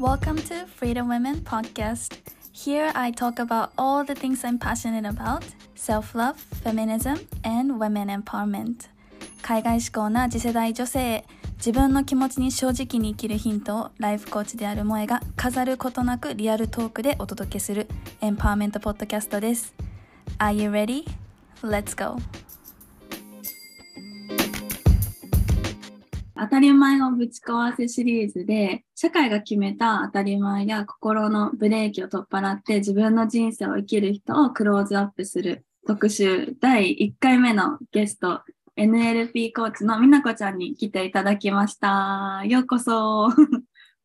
Welcome to Freedom Women Podcast. Here I talk about all the things I'm passionate about self love, feminism, and women empowerment. 海外志向な次世代女性へ自分の気持ちに正直に生きるヒントをライフコーチである萌えが飾ることなくリアルトークでお届けするエンパワーメントポッドキャストです。Are you ready? Let's go! たり前をぶち壊せシリーズで、社会が決めた当たり前や心のブレーキを取っ払って自分の人生を生きる人をクローズアップする特集第1回目のゲスト、NLP コーチのみなこちゃんに来ていただきました。ようこそ。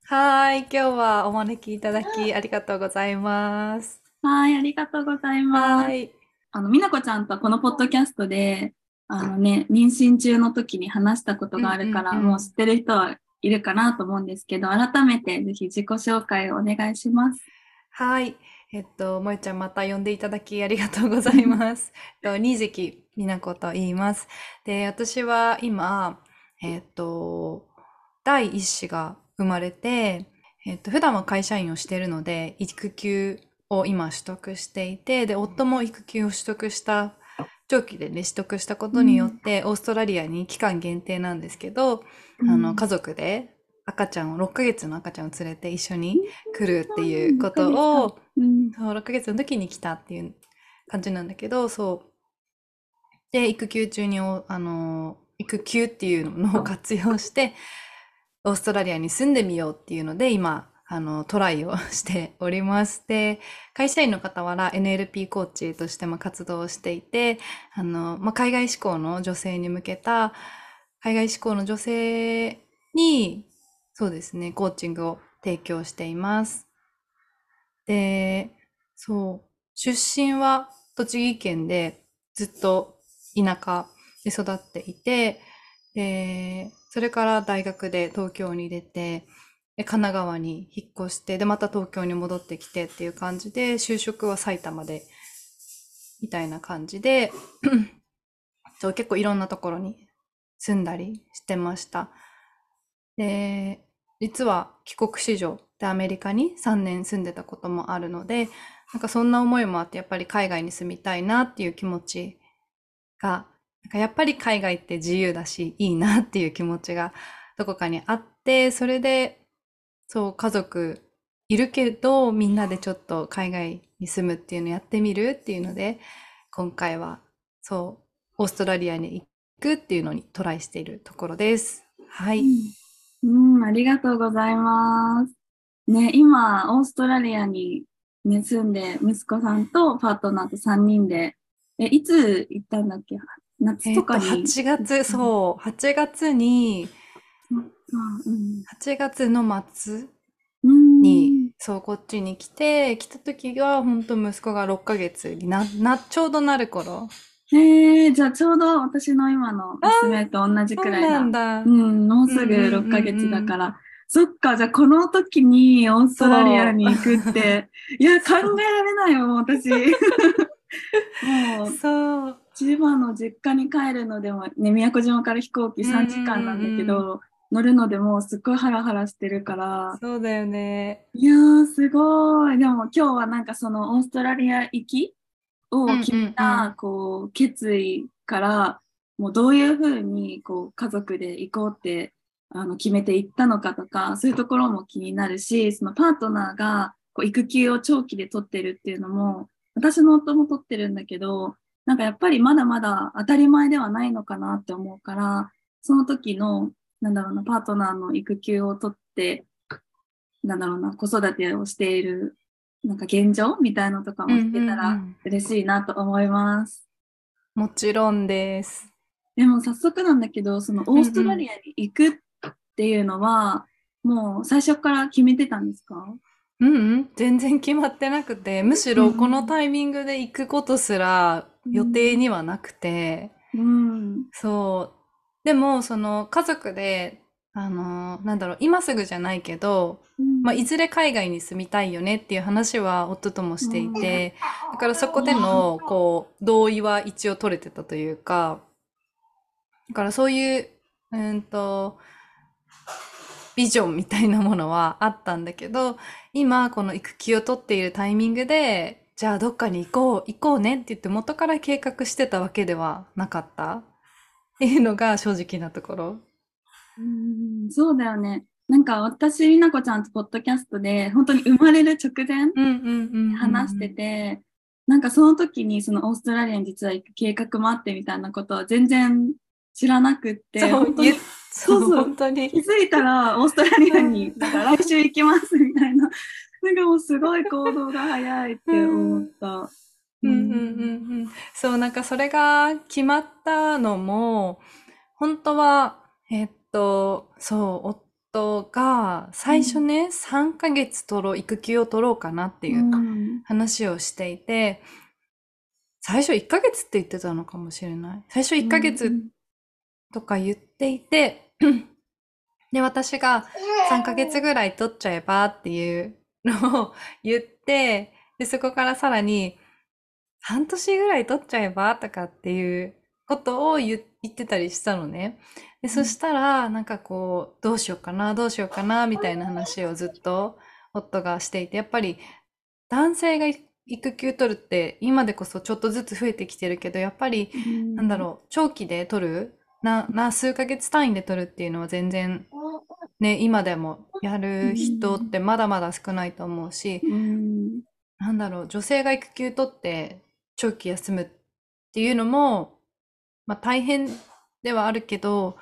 はい、今日はお招きいただきありがとうございます。はい、ありがとうございます。はい。あの、みなこちゃんとこのポッドキャストで、あのね、妊娠中の時に話したことがあるから、もう知ってる人はいるかなと思うんですけど、改めてぜひ自己紹介をお願いします。はい。えっと、もえちゃんまた呼んでいただきありがとうございます。えっと、新関美奈子と言います。で、私は今、えっと、第一子が生まれて、えっと、普段は会社員をしているので、育休を今取得していて、で、夫も育休を取得した、長期でね、取得したことによって、オーストラリアに期間限定なんですけど、あの、家族で赤ちゃんを、6ヶ月の赤ちゃんを連れて一緒に来るっていうことを、うん、そう、6ヶ月の時に来たっていう感じなんだけど、そう。で、育休中にお、あの、育休っていうのを 活用して、オーストラリアに住んでみようっていうので、今、あの、トライをしております。で、会社員の傍ら NLP コーチとしても活動していて、あの、まあ、海外志向の女性に向けた、海外志向の女性に、そうですね、コーチングを提供しています。で、そう、出身は栃木県でずっと田舎で育っていて、で、それから大学で東京に出て、神奈川に引っ越して、で、また東京に戻ってきてっていう感じで、就職は埼玉で、みたいな感じで、結構いろんなところに住んだりしてました。で、実は帰国子女でアメリカに3年住んでたこともあるので、なんかそんな思いもあって、やっぱり海外に住みたいなっていう気持ちが、なんかやっぱり海外って自由だし、いいなっていう気持ちがどこかにあって、それで、そう、家族いるけど、みんなでちょっと海外に住むっていうのやってみるっていうので、今回は、そう、オーストラリアに行くっていうのにトライしているところです。はい。うん、ありがとうございます。ね、今、オーストラリアに、ね、住んで、息子さんとパートナーと3人で、え、いつ行ったんだっけ？夏と、とかに。8月、そう、8月に、うん8月の末うん。に、そう、こっちに来て、来た時が、本当息子が6ヶ月にな、な、ちょうどなる頃。へえ、じゃあちょうど私の今の娘と同じくらいだ。なんだ。うん、もうすぐうんうんうんうん6ヶ月だから。そっか、じゃあこの時にオーストラリアに行くって、いや、考えられないよ、もう私。もう、そう。千葉の実家に帰るのでも、ね、宮古島から飛行機3時間なんだけど、乗るのでもうすっごいハラハラしてるから、そうだよね。いやー、すごい。でも今日はなんかそのオーストラリア行きを決めた、んこう、決意から、もうどういうふうに、こう、家族で行こうって、あの、決めていったのかとか、そういうところも気になるし、そのパートナーが、こう、育休を長期で取ってるっていうのも、私の夫も取ってるんだけど、なんかやっぱりまだまだ当たり前ではないのかなって思うから、その時の、なんだろうな、パートナーの育休を取って、なんだろうな、子育てをしている、なんか現状みたいのとかも聞けたうんうらんうん嬉しいなと思います。もちろんです。でも早速なんだけど、そのオーストラリアに行くっていうのは、もう最初から決めてたんですか？うんうん、全然決まってなくて、むしろこのタイミングで行くことすら予定にはなくて、うん。そう。でも、その家族で、あの、なんだろう、今すぐじゃないけど、まあ、いずれ海外に住みたいよねっていう話は夫ともしていて、だからそこでの、こう、同意は一応取れてたというか、だからそういう、うんと、ビジョンみたいなものはあったんだけど、今この育休を取っているタイミングで、じゃあどっかに行こう、行こうねって言って元から計画してたわけではなかったっていうのが正直なところ。うんそうだよね。なんか私、りなこちゃんとポッドキャストで、本当に生まれる直前。話してて、なんかその時にそのオーストラリアに実は行く計画もあってみたいなことは全然知らなくって、そう本当にそうそう本当に気。づいたらオーストラリアになんか来週行きますみたいな、なんかもうすごい行動が早いって思った。うん。うん。うんうん。そう、なんかそれが決まったのも、本当は、えっと、そう、夫が最初ね、3ヶ月取ろう、育休を取ろうかなっていううん。話をしていて、最初1ヶ月って言ってたのかもしれない。最初1ヶ月とか言っていて、で、私が3ヶ月ぐらい取っちゃえばっていうのを言って、で、そこからさらに、半年ぐらい取っちゃえばとかっていうことを言言ってたりしたのね。で、そしたら、なんかこう、どうしようかな、どうしようかな、みたいな話をずっと夫がしていて、やっぱり男性が育休取るって今でこそちょっとずつ増えてきてるけど、やっぱりうん。なんだろう、長期で取るな、な、数ヶ月単位で取るっていうのは全然、ね、今でもやる人ってまだまだ少ないと思うし、うん。なんだろう、女性が育休取って長期休むっていうのも、まあ大変ではあるけど、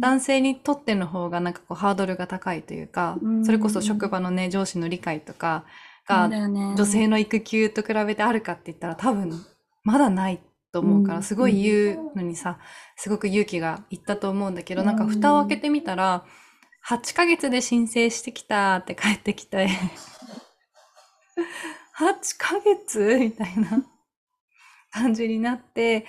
男性にとっての方がなんかこうハードルが高いというか、うん。それこそ職場のね、上司の理解とかが女性の育休と比べてあるかって言ったら多分まだないと思うから、うん。すごい言うのにさ、すごく勇気がいったと思うんだけど、なんか蓋を開けてみたら、8ヶ月で申請してきたって帰ってきて、8ヶ月？みたいな感じになって、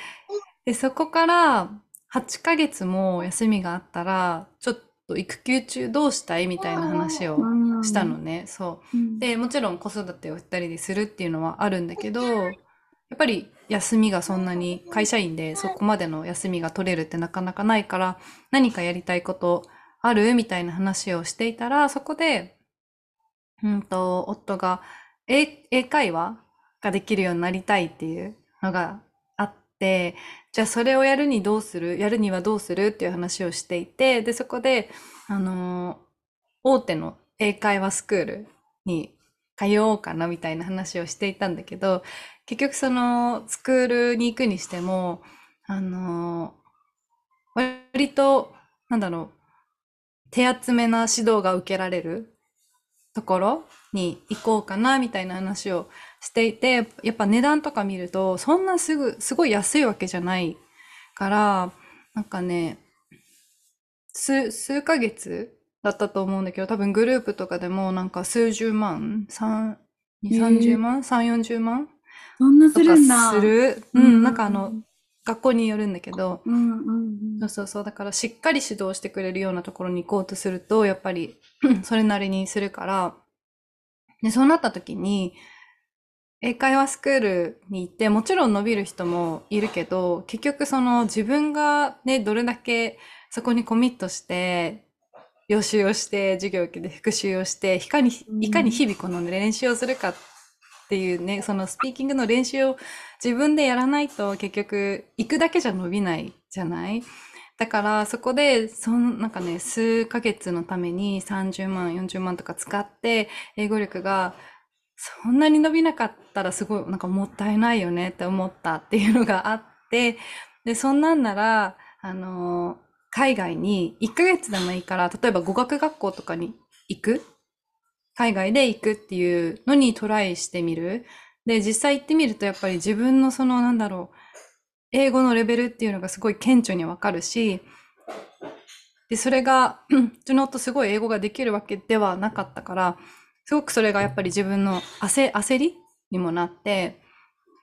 で、そこから8ヶ月も休みがあったら、ちょっと育休中どうしたいみたいな話をうんしたのね。そう。うんで、もちろん子育てを二人でするっていうのはあるんだけど、やっぱり休みがそんなに会社員でそこまでの休みが取れるってなかなかないから、何かやりたいことあるみたいな話をしていたら、そこで、うんと、夫が英英会話ができるようになりたいっていうのがあって、じゃあそれをやるにどうする？やるにはどうする？っていう話をしていて、で、そこで、あの大手の英会話スクールに通おうかなみたいな話をしていたんだけど、結局そのスクールに行くにしても、あの割と、なんだろう、手厚めな指導が受けられるところに行こうかなみたいな話をしていて、やっぱ値段とか見ると、そんなすぐ、すごい安いわけじゃないから、なんかね、数、数ヶ月だったと思うんだけど、多分グループとかでもなんか数十万、三、二、三十万、三、四十万そんなするんだ。する。ううんん、なんかあの、学校によるんだけど、うんうんそうそうそう。だからしっかり指導してくれるようなところに行こうとすると、やっぱりそれなりにするから、で、そうなった時に、英会話スクールに行って、もちろん伸びる人もいるけど、結局その自分がね、どれだけそこにコミットして、予習をして、授業を受けて復習をして、いかに、いかに日々この練習をするかっていうね、そのスピーキングの練習を自分でやらないと結局行くだけじゃ伸びないじゃない？だからそこで、そん、なんかね、数ヶ月のために30万、40万とか使って、英語力がそんなに伸びなかったらすごい、なんかもったいないよねって思ったっていうのがあって、で、そんなんなら、あの海外に1ヶ月でもいいから、例えば語学学校とかに行く？海外で行くっていうのにトライしてみる？で、実際行ってみるとやっぱり自分のその、なんだろう、英語のレベルっていうのがすごい顕著にわかるし、で、それが、う ちの夫すごい英語ができるわけではなかったから、すごくそれがやっぱり自分の焦焦りにもなって、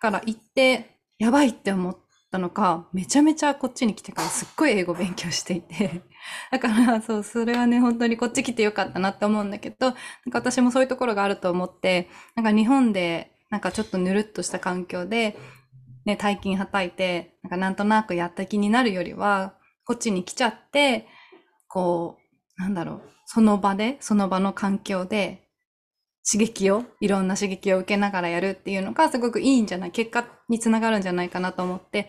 だから行って、やばいって思ったのか、めちゃめちゃこっちに来てからすっごい英語勉強していて、だからそう、それはね、本当にこっち来てよかったなって思うんだけど、なんか私もそういうところがあると思って、なんか日本で、なんかちょっとぬるっとした環境で、ね、大金はたいて、なんかなんとなくやった気になるよりは、こっちに来ちゃって、こう、なんだろう、その場で、その場の環境で、刺激を、いろんな刺激を受けながらやるっていうのがすごくいいんじゃない、結果につながるんじゃないかなと思って、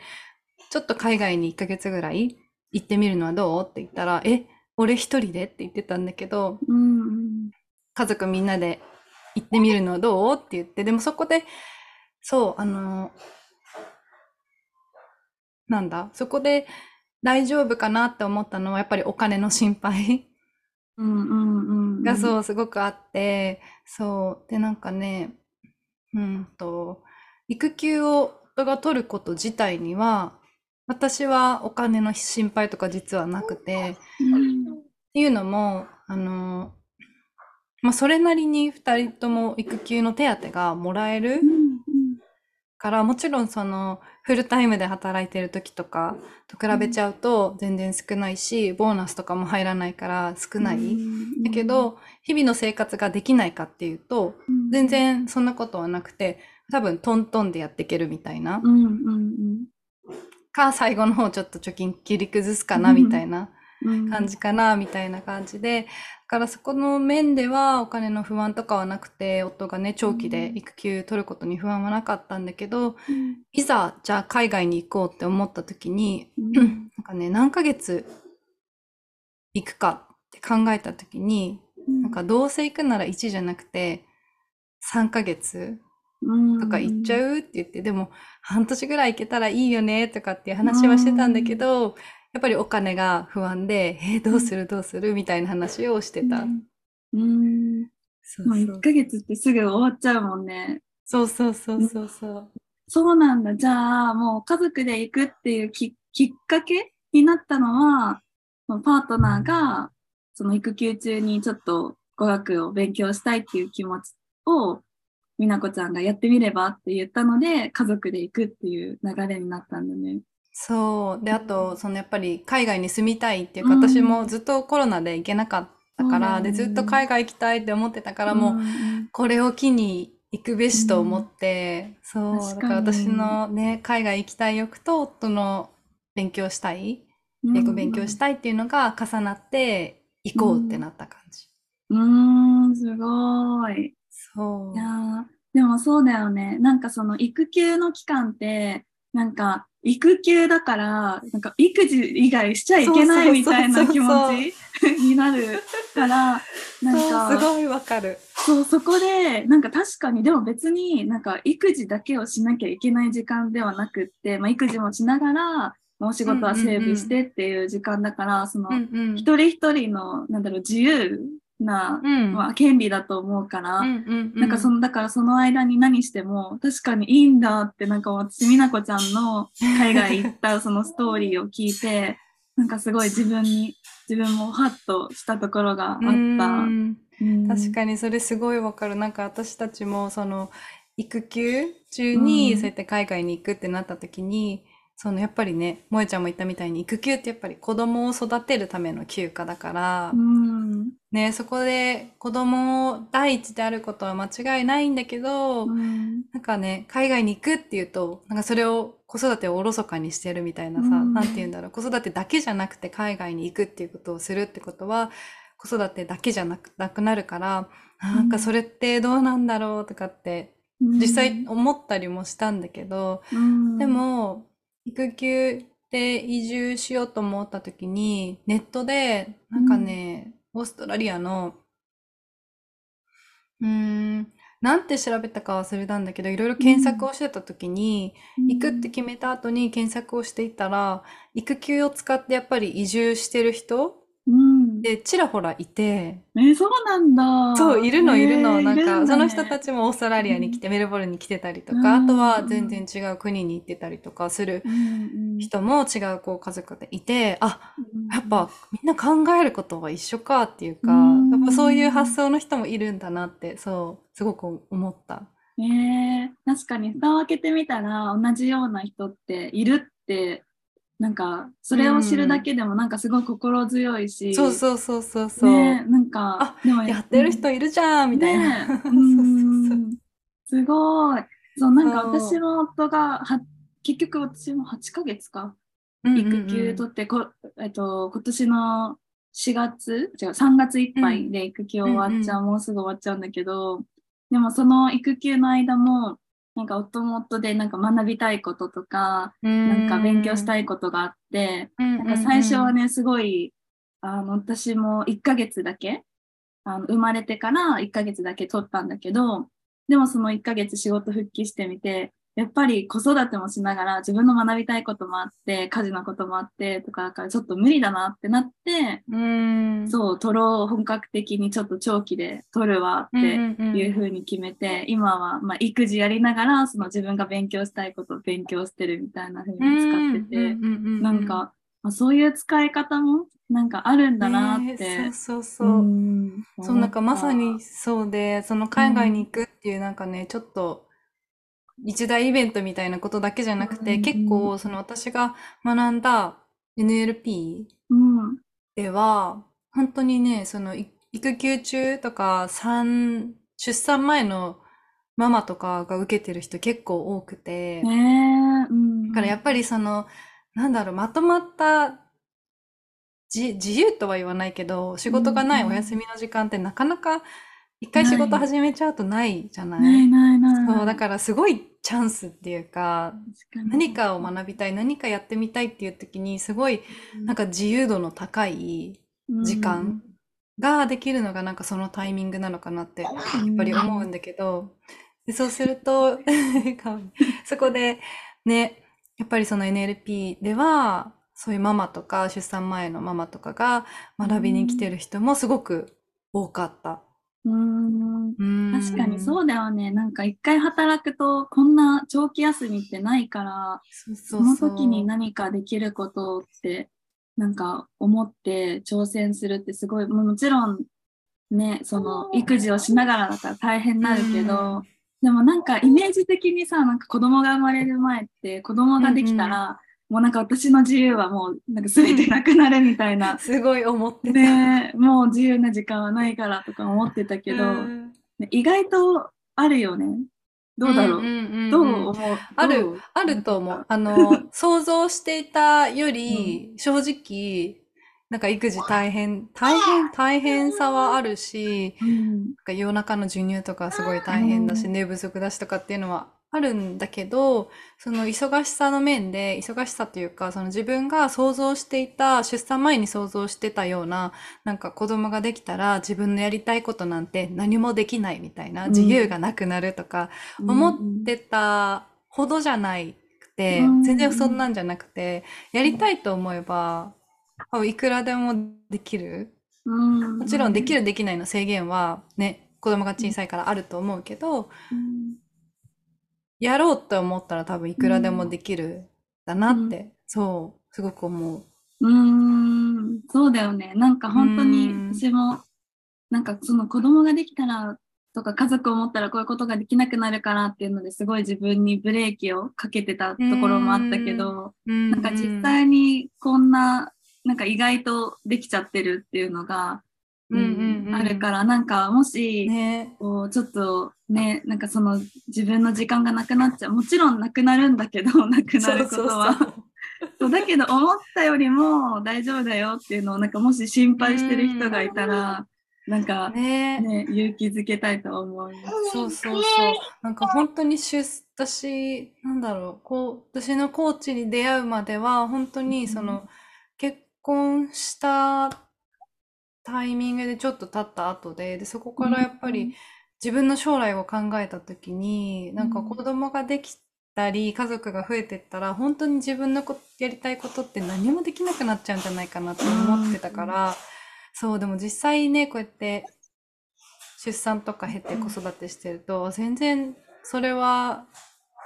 ちょっと海外に1ヶ月ぐらい行ってみるのはどうって言ったら、え、俺一人でって言ってたんだけど、うん、家族みんなで行ってみるのはどうって言って、でもそこで、そう、あの、なんだ、そこで大丈夫かなって思ったのは、やっぱりお金の心配。うんうんうん。がそう、すごくあって、そう、で、なんかね、うんと、育休を夫が取ること自体には、私はお金の心配とか実はなくて、うん、っていうのも、あの、まあ、それなりに2人とも育休の手当がもらえるから、もちろんそのフルタイムで働いてる時とかと比べちゃうと全然少ないし、ボーナスとかも入らないから少ない。だけど、日々の生活ができないかっていうと、全然そんなことはなくて、多分トントンでやっていけるみたいな。か、最後の方ちょっと貯金切り崩すかなみたいな感じかなみたいな感じで、からそこの面ではお金の不安とかはなくて、夫がね、長期で育休取ることに不安はなかったんだけど、うん、いざ、じゃあ海外に行こうって思った時に、うん、なんかね、何ヶ月行くかって考えた時に、うん、なんかどうせ行くなら1じゃなくて、3ヶ月とか行っちゃうって言って、でも半年ぐらい行けたらいいよねとかっていう話はしてたんだけど、やっぱりお金が不安で、えー、どうする？どうする？みたいな話をしてた。うん。そうそう1ヶ月ってすぐ終わっちゃうもんね。そうそうそうそうそう。そうなんだ。じゃあ、もう家族で行くっていうききっかけになったのは、パートナーが、その育休中にちょっと語学を勉強したいっていう気持ちを、美奈子ちゃんがやってみればって言ったので、家族で行くっていう流れになったんだね。そう。で、あと、そのやっぱり海外に住みたいっていうか、私もずっとコロナで行けなかったから、で、ずっと海外行きたいって思ってたから、もう、これを機に行くべしと思って、そう。だから私のね、海外行きたい欲と夫の勉強したい、英語勉強したいっていうのが重なって、行こうってなった感じ。うん、すごい。そう。いやでもそうだよね。なんかその育休の期間って、なんか育休だから、なんか育児以外しちゃいけないみたいな気持ちになるから、なんか、すごいわかる。そう、そこで、なんか確かに、でも別になんか育児だけをしなきゃいけない時間ではなくって、まあ育児もしながら、お仕事は整備してっていう時間だから、その、一人一人の、なんだろう、自由な、うん、まあ、権利だと思うから、うんうんうん、なんかその、だからその間に何しても、確かにいいんだって、なんか私、美奈子ちゃんの海外行った そのストーリーを聞いて、なんかすごい自分に、自分もハッとしたところがあった。うん。確かにそれすごいわかる。なんか私たちも、その、育休中にそうやって海外に行くってなった時に、そのやっぱりね萌ちゃんも言ったみたいに育休ってやっぱり子供を育てるための休暇だから、うん、ね、そこで子供第一であることは間違いないんだけど、うん、なんかね海外に行くっていうとなんかそれを子育てをおろそかにしてるみたいなさ、うん、なんて言うんだろう。子育てだけじゃなくて海外に行くっていうことをするってことは子育てだけじゃなくなくなるからなんかそれってどうなんだろうとかって実際思ったりもしたんだけど、でも育休で移住しようと思った時に、ネットで、なんかね、うん、オーストラリアの、うーん、なんて調べたか忘れたんだけど、いろいろ検索をしてた時に、うん、行くって決めた後に検索をしていたら、育休を使ってやっぱり移住してる人うん、で、ちらほらいて。えそうなんだ。そう、いるの、いるの。なんか、その人たちもオーストラリアに来て、メルボルンに来てたりとか、あとは全然違う国に行ってたりとかする人も違うこう家族でいて、あ、やっぱみんな考えることは一緒かっていうか、やっぱそういう発想の人もいるんだなって、そう、すごく思った。えー、確かに蓋を開けてみたら同じような人っているってなんかそれを知るだけでもなんかすごい心強いし、そうそうそうそうそう、ね、なんかでもやってる人いるじゃんみたいな、ね、すごい。そうなんか私も夫がは結局私も8ヶ月か育休取ってこ、えっと、今年の4月、違う、3月いっぱいで育休終わっちゃう、もうすぐ終わっちゃうんだけど、でもその育休の間も、なんか夫も夫でなんか学びたいこととか、なんか勉強したい。いことがあって、ななんか最初はね、すごい、あの、私も1ヶ月だけ、あの生まれてから1ヶ月だけ取ったんだけど、でもその1ヶ月仕事復帰してみて、やっぱり子育てもしながら自分の学びたいこともあって、家事のこともあってとか、だからちょっと無理だなってなって、うん。そう、取ろう、本格的にちょっと長期で取るわっていうふうに決めて、今はまあ育児やりながら、その自分が勉強したいことを勉強してるみたいなふうに使ってて、なんか、まあ、そういう使い方もなんかあるんだなって。ねそうそうそう。んそう、なんかまさにそうで、その海外に行くっていうなんかね、ちょっと一大イベントみたいなことだけじゃなくて、うん結構その私が学んだ NLP うん。では、本当にね、そのい育休中とか産、出産前のママとかが受けてる人結構多くて、ねえ、うん。だからやっぱりその、なんだろう、まとまったじ自由とは言わないけど、仕事がないうんうんお休みの時間ってなかなか一回仕事始めちゃうとないじゃない？ないないない。そう、だからすごいチャンスっていうか、何かを学びたい、何かやってみたいっていう時にすごいなんか自由度の高い時間ができるのがなんかそのタイミングなのかなってやっぱり思うんだけど、でそうすると そこでね、やっぱりその NLP では、そういうママとか出産前のママとかが学びに来てる人もすごく多かった。うん。うん。確かにそうだよね。なんか一回働くと、こんな長期休みってないから、その時に何かできることって、なんか思って挑戦するってすごい、もちろんね、その育児をしながらだから大変になるけど、うんでもなんかイメージ的にさ、なんか子供が生まれる前って子供ができたら、もうなんか私の自由はもうなんか全てなくなるみたいな。すごい思ってた。ねもう自由な時間はないからとか思ってたけど、意外とあるよね。どうだろう、どう思う？あるあると思う。あの、想像していたより、正直、なんか育児大変、大変、大変さはあるし、うん。なんか夜中の授乳とかすごい大変だし、うん寝不足だしとかっていうのはあるんだけど、その忙しさの面で、忙しさというか、その自分が想像していた、出産前に想像してたような、なんか子供ができたら自分のやりたいことなんて何もできないみたいな、うん。自由がなくなるとか、思ってたほどじゃないくて、うん。全然そんなんじゃなくて、やりたいと思えば、いくらでもできる。うん。もちろんできるできないの制限はね、子供が小さいからあると思うけど、うんやろうって思ったら多分いくらでもできるだなって、うそう、すごく思う。うーん、そうだよね。なんか本当にうん。私も、なんかその子供ができたらとか家族を持ったらこういうことができなくなるからっていうのですごい自分にブレーキをかけてたところもあったけど、ななんか実際にこんな、なんか意外とできちゃってるっていうのが、あるから、なんかもし、ね、こうちょっとね、なんかその自分の時間がなくなっちゃう。もちろんなくなるんだけど、なくなることは。そうそうそうそうだけど思ったよりも大丈夫だよっていうのをなんかもし心配してる人がいたら、なんかねね、勇気づけたいと思います。そうそうそう。なんか本当に出、私、なんだろう、こう、私のコーチに出会うまでは、本当にその、結婚したタイミングでちょっと経った後で、で、そこからやっぱり自分の将来を考えた時に、なんか子供ができたり、家族が増えてったら、本当に自分のこやりたいことって何もできなくなっちゃうんじゃないかなって思ってたから、そう、でも実際ね、こうやって出産とか経て子育てしてると、全然それは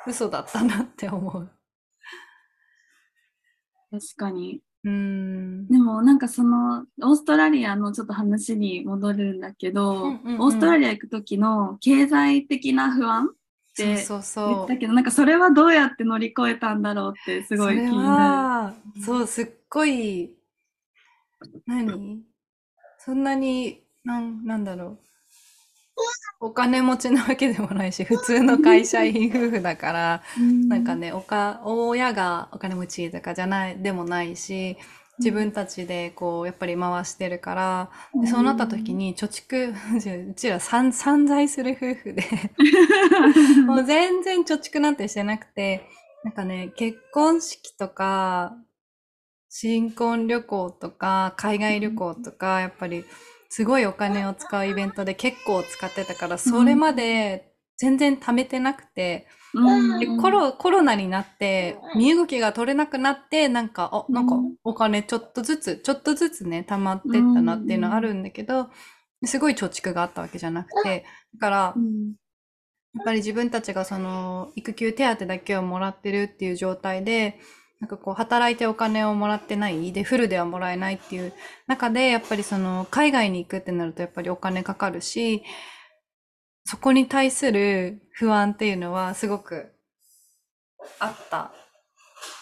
嘘だったなって思う。確かに。うーん。でもなんかそのオーストラリアのちょっと話に戻るんだけど、うんうんうんオーストラリア行く時の経済的な不安って言った。けど、なんかそれはどうやって乗り越えたんだろうってすごい気になは、そう、すっごい、何？そんなに、なん、なんだろう。お金持ちなわけでもないし、普通の会社員夫婦だから、る。なんかね、おか、親がお金持ちとかじゃない、でもないし、自分たちでこうやっぱり回してるから、でそうなった時に貯蓄 うちら散散財する夫婦で もう全然貯蓄なんてしてなくてなんかね結婚式とか新婚旅行とか海外旅行とかやっぱりすごいお金を使うイベントで結構使ってたからそれまで全然貯めてなくて、うん。でコロコロナになって身動きが取れなくなってなんかあなんかうんお金ちょっとずつちょっとずつね貯まってったなっていうのはあるんだけどすごい貯蓄があったわけじゃなくてだからうん。やっぱり自分たちがその育休手当だけをもらってるっていう状態でなんかこう働いてお金をもらってないでフルではもらえないっていう中でやっぱりその海外に行くってなるとやっぱりお金かかるしそこに対する不安っていうのはすごくあった。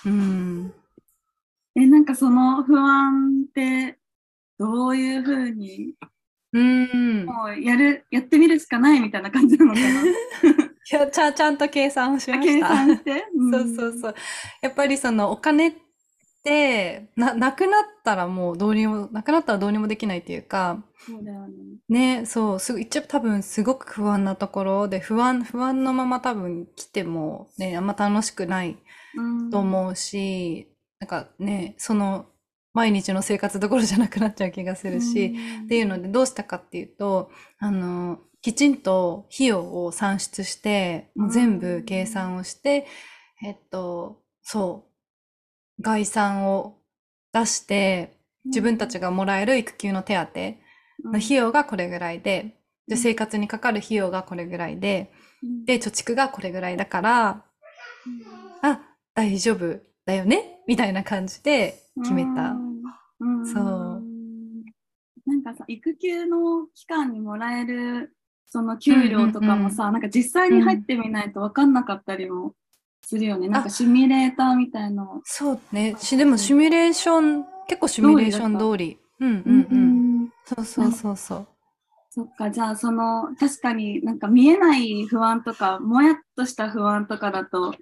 うん。え、なんかその不安ってどういうふうに、うん。もうやる、やってみるしかないみたいな感じなのかな？いやちゃちゃんと計算をしまし計た。算して？そうそうそう。やっぱりそのお金ってな、なくなったらもうどうにも、なくなったらどうにもできないっていうか、そうだよね。ね、そう、すぐ、一応多分すごく不安なところで、不安、不安のまま多分来てもね、あんま楽しくないうんと思うし、なんかね、その毎日の生活どころじゃなくなっちゃう気がするし、っていうのでどうしたかっていうと、あの、きちんと費用を算出して、もう全部計算をして、えっと、そう、概算を出して、自分たちがもらえる育休の手当の費用がこれぐらいで、で、生活にかかる費用がこれぐらいで、で、貯蓄がこれぐらいだから、あ、大丈夫だよねみたいな感じで決めた。うん。そう。なんかさ、育休の期間にもらえる、その給料とかもさ、なんか実際に入ってみないと分かんなかったりもするよね。なんかシミュレーターみたいの。そうね。し、でもシミュレーション、結構シミュレーション通り。うんうんうん。ん。そうそうそうそう。そっか、じゃあその、確かになんか見えない不安とか、もやっとした不安とかだと、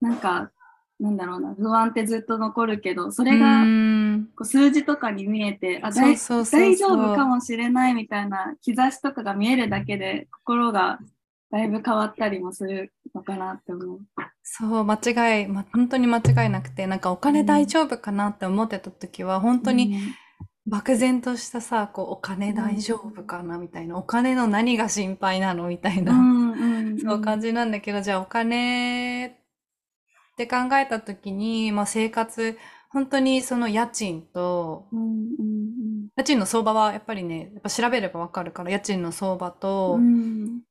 なんか、なんだろうな、不安ってずっと残るけど、それがこう数字とかに見えて、あ、大丈夫かもしれないみたいな兆しとかが見えるだけで、心がだいぶ変わったりもするのかなって思う。そう、間違い、ま、本当に間違いなくて、なんかお金大丈夫かなって思ってた時は、本当に漠然としたさ、こう、お金大丈夫かなみたいな、お金の何が心配なのみたいな。うん、うんうん、そう感じなんだけど、じゃあお金って考えたときに、まあ生活、本当にその家賃と、うんうん家賃の相場はやっぱりね、やっぱ調べればわかるから、家賃の相場うと、ん。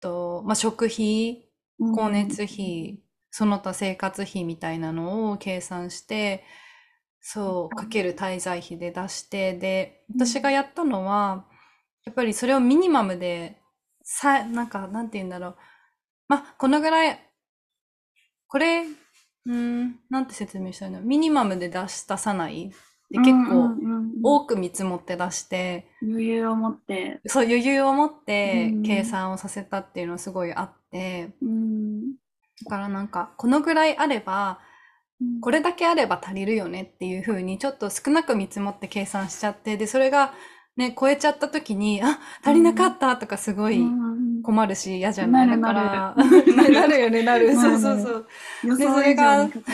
と、まあ食費、うん。光熱費、その他生活費みたいなのを計算して、そう、かける滞在費で出して、で、私がやったのは、やっぱりそれをミニマムで、さ、なんか、なんて言うんだろう。まあ、このぐらい、これ、うーん、なんて説明したらいいの？ミニマムで出し、出さない？で、結構、多く見積もって出して、余裕を持って、そう、余裕を持ってうん。計算をさせたっていうのはすごいあって、うん。だからなんか、このぐらいあれば、これだけあれば足りるよねっていう風に、ちょっと少なく見積もって計算しちゃって、で、それがね、超えちゃった時に、あ、足りなかったとかすごいうん困るし嫌じゃない？だから、なるよね、なる。そうそうそう。で予想以それが上にかか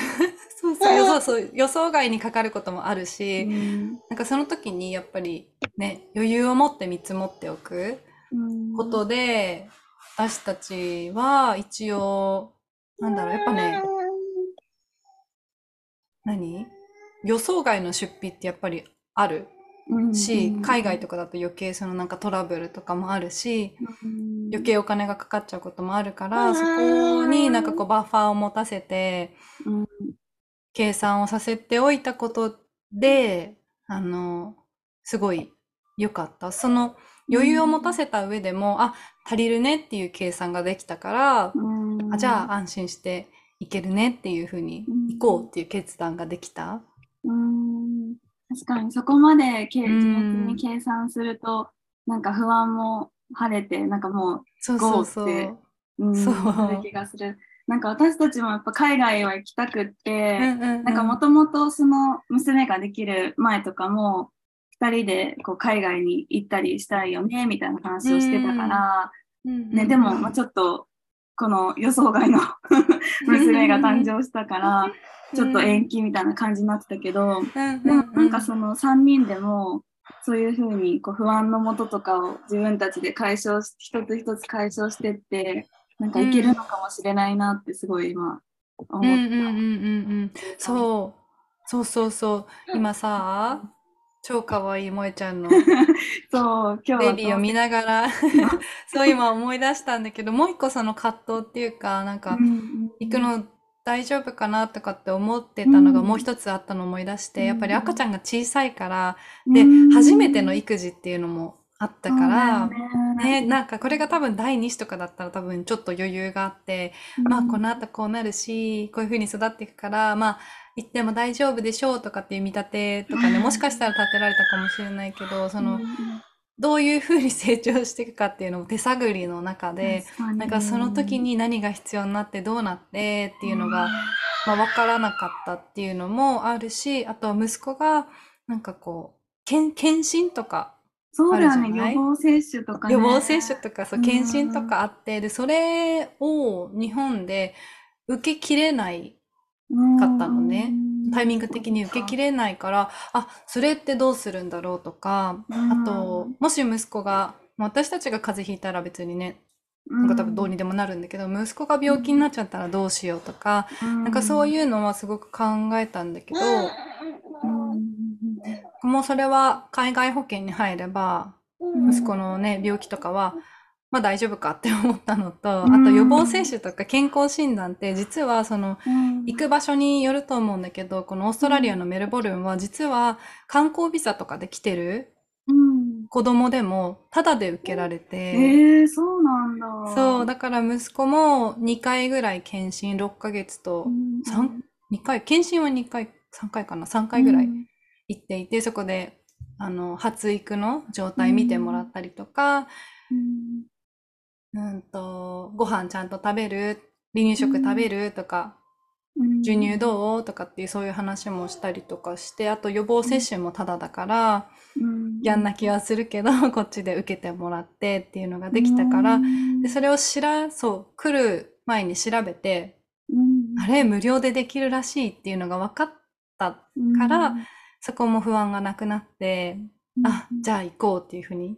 そうそう、予想、そう、予想外にかかることもあるるし、うん。なんかその時にやっぱりね、余裕を持って見積もっておくうん。ことで、私たちは一応、なんだろう、やっぱね、何？予想外の出費ってやっぱりある？うんし、海外とかだと余計そのなんかトラブルとかもあるし、うん余計お金がかかっちゃうこともあるから、そこになんかこうバッファーを持たせて、うん計算をさせておいたことで、あの、すごい良かった。その余裕を持たせた上でも、あ、足りるねっていう計算ができたから、うん。あじゃあ安心していけるねっていうふうにうん行こうっていう決断ができた。うん確かにそこまで緻密に計算すると、なんか不安も晴れて、なんかもそうそうそう。ゴーってう、うん、そう気がする。なんか私たちもやっぱ海外は行きたくって、うんうんうんなんかもともとその娘ができる前とかも、二人でこう海外に行ったりしたいよね、みたいな話をしてたから、ね、でも、まあ、ちょっと、この予想外の 娘が誕生したから、ちょっと延期みたいな感じになってたけど、でもなんかその3人でも、そういうふうにこう不安のもととかを自分たちで解消し、一つ一つ解消してって、なんかいけるのかもしれないなってすごい今思った。うんうんうんうんうん。そう。そうそうそう。今さ、超かわいい萌えちゃんの そう、今日はベビーを見ながら、そう今思い出したんだけど、もう一個その葛藤っていうか、なんかう、ん行くの大丈夫かなとかって思ってたのがうん。もう一つあったのを思い出して、うん。やっぱり赤ちゃんが小さいから、でうん、初めての育児っていうのもあったから、そうだよね。ね、なんかこれが多分第2子とかだったら多分ちょっと余裕があって、まあこの後こうなるし、こういう風に育っていくから、まあ行っても大丈夫でしょうとかっていう見立てとかね、もしかしたら立てられたかもしれないけど、その、どういう風に成長していくかっていうのも手探りの中で、なんかその時に何が必要になってどうなってっていうのが、まあ分からなかったっていうのもあるし、あとは息子がなんかこう、検検診とかそうだよね、予防接種とかね。予防接種とか、そう、うん。検診とかあって、で、それを日本で受けきれない、かったのねタイミング的に受けきれないから、あ、それってどうするんだろうとか、うん。あと、もし息子が、まあ私たちが風邪ひいたら別にね、ななんか多分どうにでもなるんだけど、息子が病気になっちゃったらどうしようとか、なんかそうういうのはすごく考えたんだけど、ん。もうそれは海外保険に入れば、息子のね、病気とかは、まあ大丈夫かって思ったのと、あうん。と予防接種とか健康診断って実はそのうん。行く場所によると思うんだけど、このオーストラリアのメルボルンは実は観光ビザとかで来てるうん。子供でもタダで受けられて、ええそうなんだ。そう、だから息子も2回ぐらい検診6ヶ月とうん。三2回、検診は2回、3回かな ?3 回ぐらいうん。行っていて、そこであの発育の状態見てもらったりとか、うんうんと、ご飯ちゃんと食べる？離乳食食べる？とか、うん授乳どう？とかっていうそういう話もしたりとかして、あと予防接種もタダだから、うん。やんな気はするけど、こっちで受けてもらってっていうのができたから、で、それを知ら、そう、来る前に調べて、うん。あれ、無料でできるらしいっていうのが分かったから、そこも不安がなくなって、あ、じゃあ行こうっていうふうに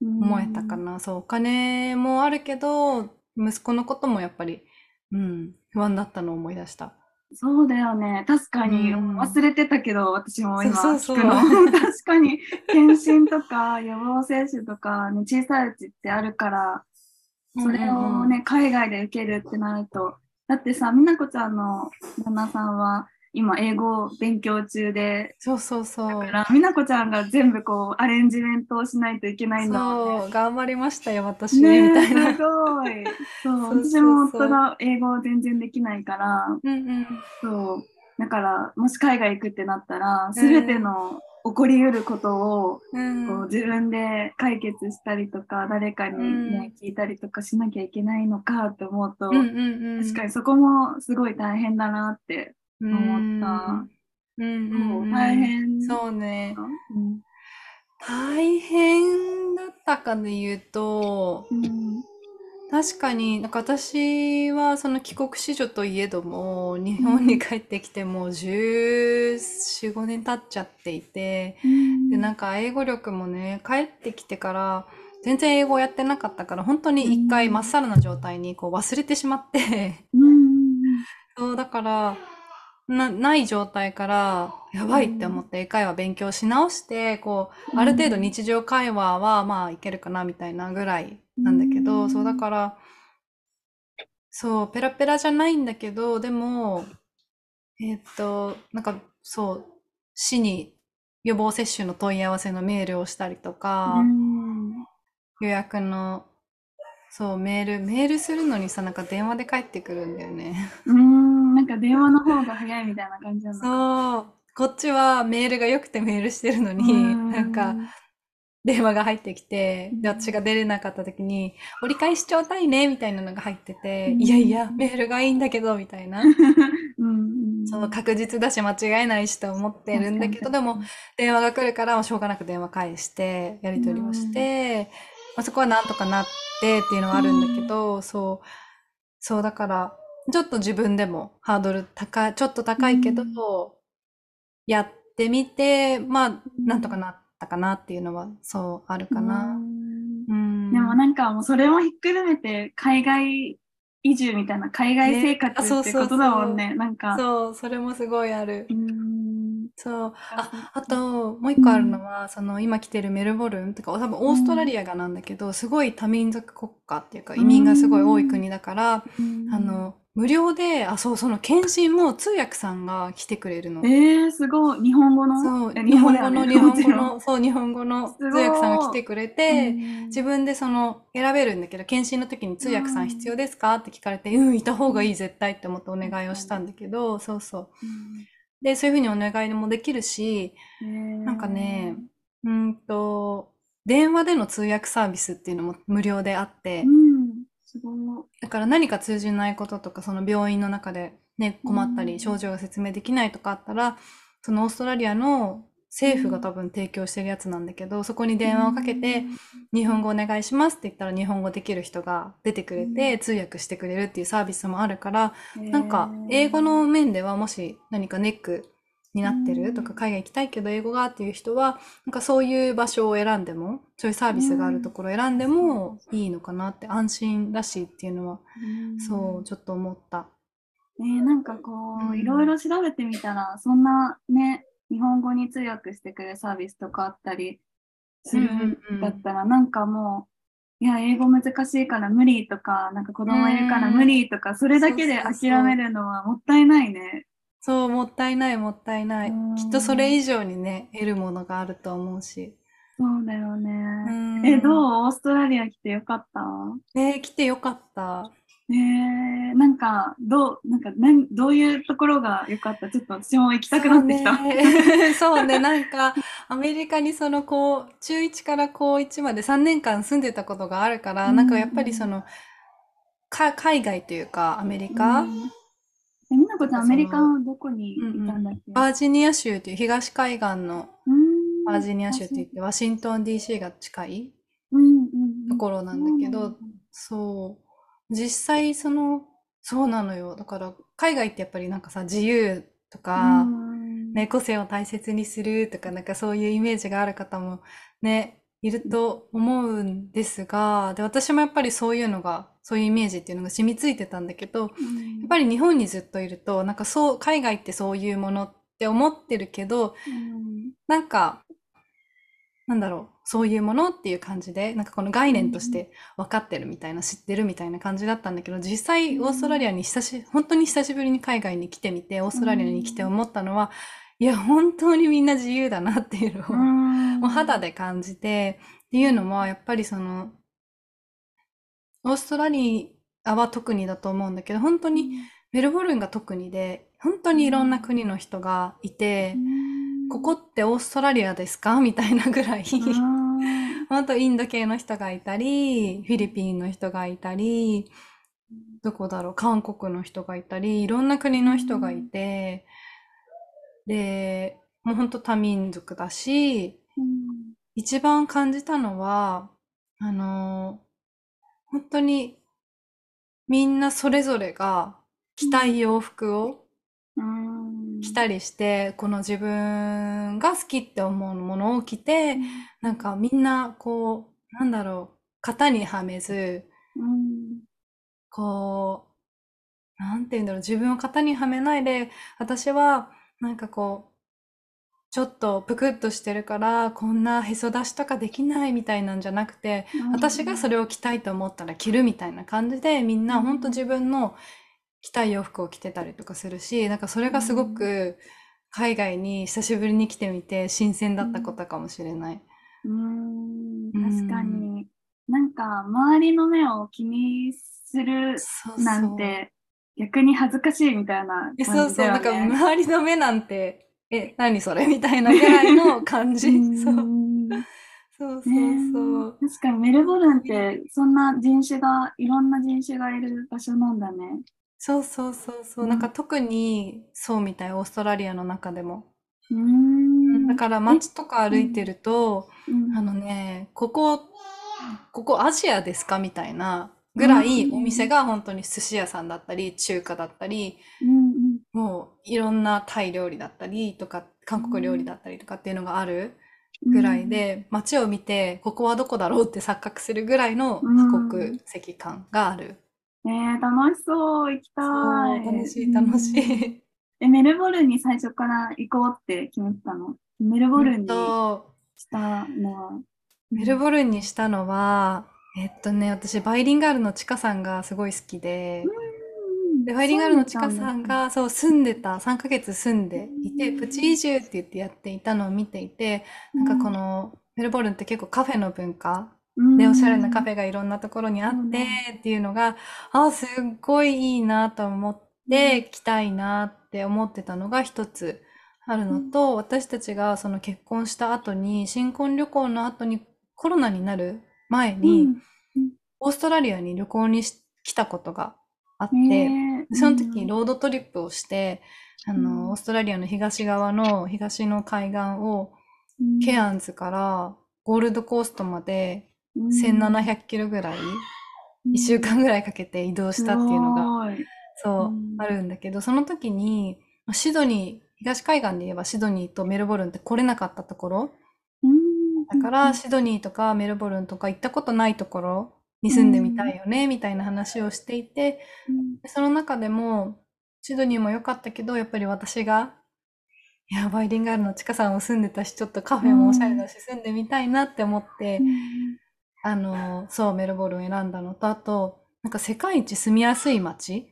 思えたかな。そう、お金もあるけど、息子のこともやっぱり、うん、不安だったのを思い出した。そうだよね。確かにうん忘れてたけど、私も今そうそうそう聞くの。確かに検診とか予防接種とか、ね、小さいうちってあるから、それをね、海外で受けるってなると、だってさ、美奈子ちゃんの旦那さんは今英語を勉強中で、そうそうそう。だから美奈子ちゃんが全部こうアレンジメントをしないといけないんだね。そう、頑張りましたよ、私、ねみたいな。すごい。そう、そうそうそう私も夫が英語全然できないから、うんうん。そう。だから、もし海外行くってなったら、すべての起こりうることを、うんこう自分で解決したりとか、誰かにね、聞いたりとかしなきゃいけないのかって思うと、うんうんうん。確かにそこもすごい大変だなって思った。うんうんそううん。大変。そうね。うん。大変だったかで言うと、うん。確かに、なんか私はその帰国子女といえども、日本に帰ってきてもう14、5年経っちゃっていて、で、なんか英語力もね、帰ってきてから、全然英語やってなかったから、本当に一回まっさらな状態にこう忘れてしまって、うん。そう、だから、な、ない状態から、やばいって思って英会話勉強し直して、こう、ある程度日常会話はまあいけるかなみたいなぐらいなんだけど、うん。そうだから、そう、ペラペラじゃないんだけど、でも、えーっと、なんかそう、市に予防接種の問い合わせのメールをしたりとか、うん。予約の、そう、メール、メールするのにさ、なんか電話で帰ってくるんだよね。うんか電話の方が早いみたいな感じなのかそう、こっちはメールが良くてメールしてるのに、うん。なんか、電話が入ってきて、で、うん。私が出れなかった時に、折り返しちょうだいね、みたいなのが入ってて、うん。いやいや、メールがいいんだけど、みたいな。うんうん。そう、確実だし間違いないしと思ってるんだけど、でも、電話が来るから、もうしょうがなく電話返して、やり取りをして、まあ、そこはなんとかなってっていうのはあるんだけど、そう、そうだから、ちょっと自分でもハードル高い、ちょっと高いけど、うんやってみて、まあ、なんとかなったかなっていうのは、そう、あるかな。うんうん。でもなんかもうそれもひっくるめて海外移住みたいな海外生活ってことだもんね。なんか。そう、それもすごいあるう。ん。そう。あ、あと、もう一個あるのは、その、今来てるメルボルンとか、多分オーストラリアがなんだけど、すごい多民族国家っていうか、移民がすごい多い国だから、あ、の、無料で、あ、そう、その検診も通訳さんが来てくれるの。えー、すごい。日本語の？そう、え日本語の、日本語の、そう、日本語の通訳さんが来てくれて、うん。自分でその選べるんだけど、検診の時に通訳さん必要ですか？って聞かれて、うん、いた方がいい絶対って思ってお願いをしたんだけど、そうそう。で、そういうふうにお願いもできるし、うんなんかね、うーんと、電話での通訳サービスっていうのも無料であってう、ん、すごい。だから何か通じないこととか、その病院の中でね、困ったり、うん症状が説明できないとかあったら、そのオーストラリアの政府が多分提供してるやつなんだけど、そこに電話をかけて、日本語お願いしますって言ったら日本語できる人が出てくれて、うん。通訳してくれるっていうサービスもあるから、うん、なんか英語の面ではもし何かネックになってるとかうん。海外行きたいけど英語がっていう人はなんかそういう場所を選んでもそういうサービスがあるところを選んでもいいのかなって安心だしっていうのはうん。そうちょっと思った。えーなんかこうん。う、いろいろ調べてみたら、そんなね、日本語に通訳してくれるサービスとかあったりするんだったら、なんかもう、いや、英語難しいから無理とか、なんか子供いるから無理とか、それだけで諦めるのはもったいないね。そうもったいないもったいないうんきっとそれ以上にね得るものがあると思うし。そうだようね。んえ、どう？オーストラリア来てよかった？ね来てよかった。えー、なんか、どう、なんか、なんどういうところが良かった？ちょっと私も行きたくなってきた。そうね。そうね、なんか、アメリカにその、こう、中1から高1まで3年間住んでたことがあるから、うん。なんかやっぱりその、か、海外というか、アメリカ、うん。え、みなこちゃん、アメリカはどこにいたんだっけ、バージニア州という東海岸のうん。バージニア州って言って、ワシントン DC が近いうんうんうん。ところなんだけど、そう、実際その、そうなのよ。だから、海外ってやっぱりなんかさ、自由とか、うん。ね、個性を大切にするとか、なんかそういうイメージがある方もね、いると思うんですが、で、私もやっぱりそういうのが、そういうイメージっていうのが染みついてたんだけど、うん。やっぱり日本にずっといると、なんかそう、海外ってそういうものって思ってるけど、うん。なんか、なんだろう、そういうものっていう感じで、なんかこの概念として分かってるみたいな、知ってるみたいな感じだったんだけど、実際オーストラリアに久し、本当に久しぶりに海外に来てみて、オーストラリアに来て思ったのは、いや、本当にみんな自由だなっていうのを、うんもう肌で感じて、っていうのも、やっぱりその、オーストラリアは特にだと思うんだけど、本当にメルボルンが特にで、本当にいろんな国の人がいて、ここってオーストラリアですか？みたいなぐらい、うん本当インド系の人がいたり、フィリピンの人がいたり、どこだろう、韓国の人がいたり、いろんな国の人がいて、で、もう本当多民族だし、うん。一番感じたのは、あの、本当にみんなそれぞれが着たい洋服をたりして、この自分が好きって思うものを着て、なんかみんなこう、なんだろう、型にはめず、うんこう、なんて言うんだろう、自分を型にはめないで、私はなんかこう、ちょっとぷくっとしてるから、こんなへそ出しとかできないみたいなんじゃなくて、私がそれを着たいと思ったら着るみたいな感じで、みんな本当自分の着たい洋服を着てたりとかするし、なんかそれがすごく海外に久しぶりに来てみて新鮮だったことかもしれない。うんうん確かに、なんか周りの目を気にするなんて逆に恥ずかしいみたいなえ感じだよね。そうそう、なんか周りの目なんて、え、何それみたいなぐらいの感じ。うんそう。そうそうねそう。確かにメルボルンってそんな人種が、いろんな人種がいる場所なんだね。そうそうそうそう。うんなんか特にそうみたい、オーストラリアの中でも。うーん。だから街とか歩いてると、うんあのね、ここ、ここアジアですかみたいなぐらいうんお店が本当に寿司屋さんだったり、中華だったり、うんもういろんなタイ料理だったりとか、韓国料理だったりとかっていうのがあるうんぐらいで、街を見て、ここはどこだろうって錯覚するぐらいのうん多国籍感がある。えー、楽しそう、行きたい。楽しい楽しうんい。え、メルボルンに最初から行こうって決めてたの？メルボルンにと、したのは。メルボルンにしたのは、えっとね、私、バイリンガルのチカさんがすごい好きで、うんで、バイリンガルのチカさん、が、そう、住んでた、3ヶ月住んでいて、うんプチ移住って言ってやっていたのを見ていて、なんかこの、メルボルンって結構カフェの文化うんで、おしゃれなカフェがいろんなところにあうんってっていうのが、あ、すっごいいいなと思って、来たいなって思ってたのが一つあるのと、私たちがその結婚した後に、新婚旅行の後にコロナになる前うに、ん。オーストラリアに旅行にし来たことがあって、その時ロードトリップをして、あうん。の、オーストラリアの東側の東の海岸を、うん。ケアンズからゴールドコーストまでうん1700キロぐらい、1週間ぐらいかけて移動したっていうのが、が、そううん、あるんだけど、その時に、まあシドニー、東海岸で言えばシドニーとメルボルンって来れなかったところ、うん。だからシドニーとかメルボルンとか行ったことないところに住んでみたいよね、みたいな話をしていて、その中でも、シドニーも良かったけど、やっぱり私が、いや、バイリンガールのチカさんも住んでたし、ちょっとカフェもおしゃれだし、住んでみたいなって思って、あの、そう、メルボルン選んだのと、あと、なんか世界一住みやすい街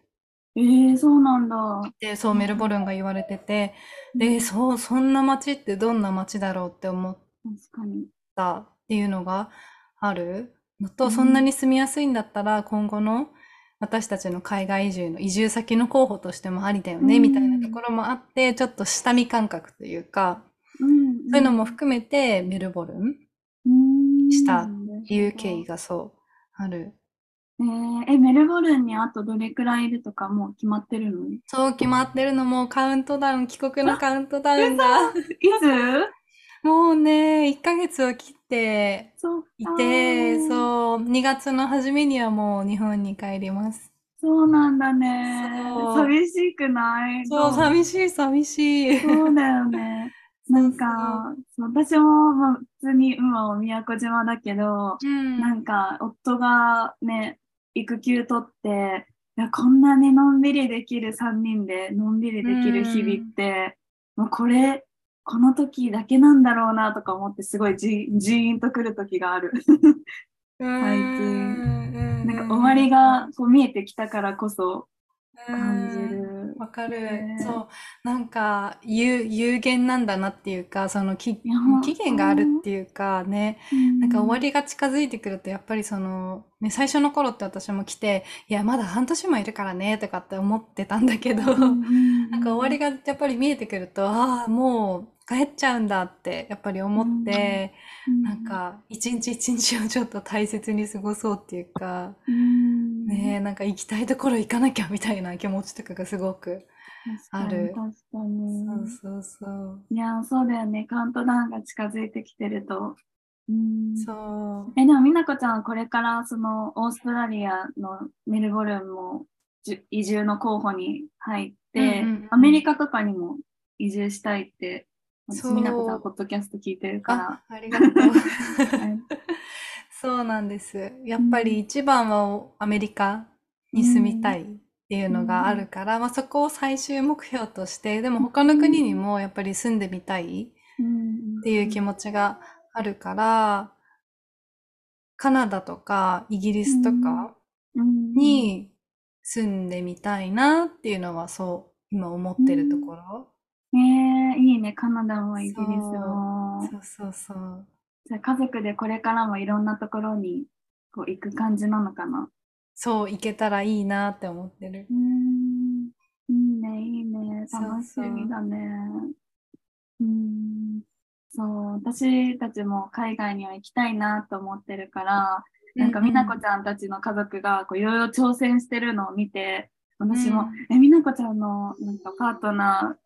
えー、そうなんだ。って、そう、メルボルンが言われてて、で、そう、そんな街ってどんな街だろうって思っ。たっていうのがある。のと、うんそんなに住みやすいんだったら、今後の私たちの海外移住の移住先の候補としてもありだよね、うん。みたいなところもあって、ちょっと下見感覚というか、うん。そういうのも含めてメルボルンうん。したっていう経緯がそうある。えーえ、メルボルンにあとどれくらいいるとかもう決まってるの？いそう決まってるのもカウントダウン、帰国のカウントダウンが、つ もうね、1ヶ月を切っていて、う。そう、2月の初めにはもう日本に帰ります。そうなんだね。寂しくない？そう、寂しい、寂しい。そうだよね。なんか、私も、まあ、普通に今は宮古島だけど、うん。なんか、夫がね、育休取って、いやこんなにのんびりできる3人で、のんびりできる日々って、もうこれ、この時だけなんだろうなとか思って、すごいじじーんとくる時がある。最近なんか終わりがこう見えてきたからこそ感じうんる。わかる。ね。そう。なんか、有、有限なんだなっていうか、その、期限があるっていうかね、なんか終わりが近づいてくると、やっぱりその、ね、最初の頃って私も来て、いや、まだ半年もいるからね、とかって思ってたんだけど、なんか終わりがやっぱり見えてくると、ああ、もう帰っちゃうんだって、やっぱり思って、なん、か、一日一日をちょっと大切に過ごそうっていうか、うん。ねえ、なんか行きたいところ行かなきゃみたいな気持ちとかがすごく。ある確かに。そうそうそう。いや、そうだよね。カウントダウンが近づいてきてると。うんそう。え、でも、みなこちゃんはこれから、その、オーストラリアのメルボルンも移住の候補に入って、うんうんうんアメリカとかにも移住したいって、私、みなこちゃん、ポッドキャスト聞いてるかあ、ありがとう。ら。はい そうなんです。やっぱり一番はアメリカに住みたいっていうのがあるから、まあそこを最終目標として、でも他の国にもやっぱり住んでみたいっていう気持ちがあるから、カナダとかイギリスとかうんに住んでみたいなっていうのはそう、今思ってるところ。ねえいいね、カナダもイギリスも。そうそうそう。じゃあ家族でこれからもいろんなところにこう行く感じなのかな？そう、行けたらいいなって思ってる。うーん、いいね、いいね、そう楽しそうみだね。うーん、そう、私たちも海外には行きたいなと思ってるから、なんか美奈子ちゃんたちの家族がこういろいろ挑戦してるのを見て、私も、え、美奈子ちゃんのなんかパートナー、お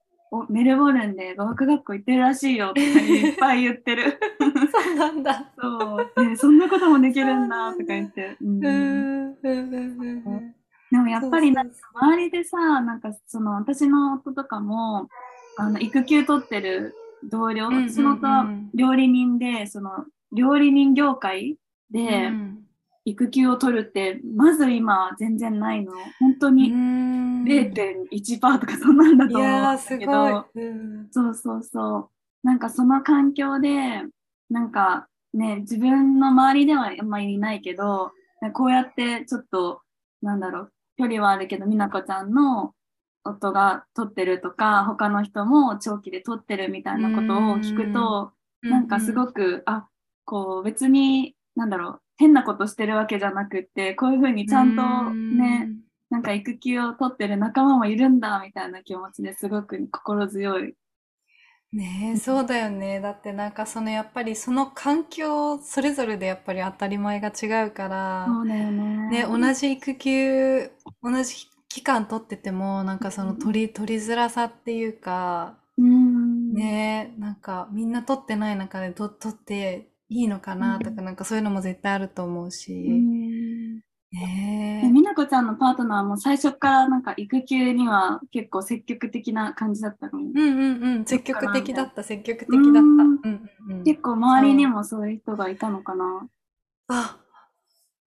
メルボルンで語学学校行ってるらしいよっていっぱい言ってる。そうなんだ。そう、ね、そんなこともできるんだとか言って。でもやっぱりなんか周りでさ、なんかその私の夫とかも、あの育休取ってる同僚、うんうんうん私の夫は料理人で、その料理人業界でうん育休を取るって、まず今全然ないの。本当うにん0.1%とかそんなんだと思うんだけすごいど、。うんそうそうそう。なんかその環境で、なんかね、自分の周りではあんまりいないけど、こうやってちょっと、なんだろう、距離はあるけど、美奈子ちゃんの夫が取ってるとか、他の人も長期で取ってるみたいなことを聞くと、なんかすごく、あ、こう別に、なんだろう、変なことしてるわけじゃなくって、こういうふうにちゃんとね、なんか育休を取ってる仲間もいるんだみたいな気持ちですごく心強い。ねえ、そうだよね。だってなんかそのやっぱりその環境それぞれでやっぱり当たり前が違うから、そうだよね。ね、同じ育休、同じ期間取ってても、なんかその取り、取りづらさっていうか、うん。ねえ、なんかみんな取ってない中でと取っていいのかなとか、なんかそういうのも絶対あると思ううし、ん。え。美奈子ちゃんのパートナーも最初からなんか育休には結構積極的な感じだったの？うんうんうん、積極的だった、積極的だった。うんうんうんうん。結構周りにもそういう人がいたのかな？あ、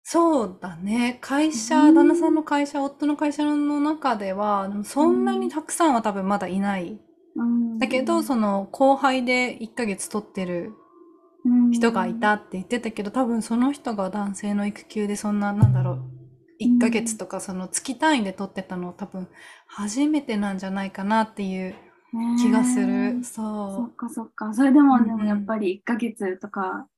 そうだね。会社、うん旦那さんの会社、夫の会社の中では、でもそんなにたくさんは多分まだいない。うん。だけど、その後輩で1ヶ月取ってるうん人がいたって言ってたけど、多分その人が男性の育休でそんな、なんだろう、1ヶ月とかその月単位で取ってたの多分初めてなんじゃないかなっていう気がすねる。えそそっかそっか。それでも、うんでもやっぱり1ヶ月とか。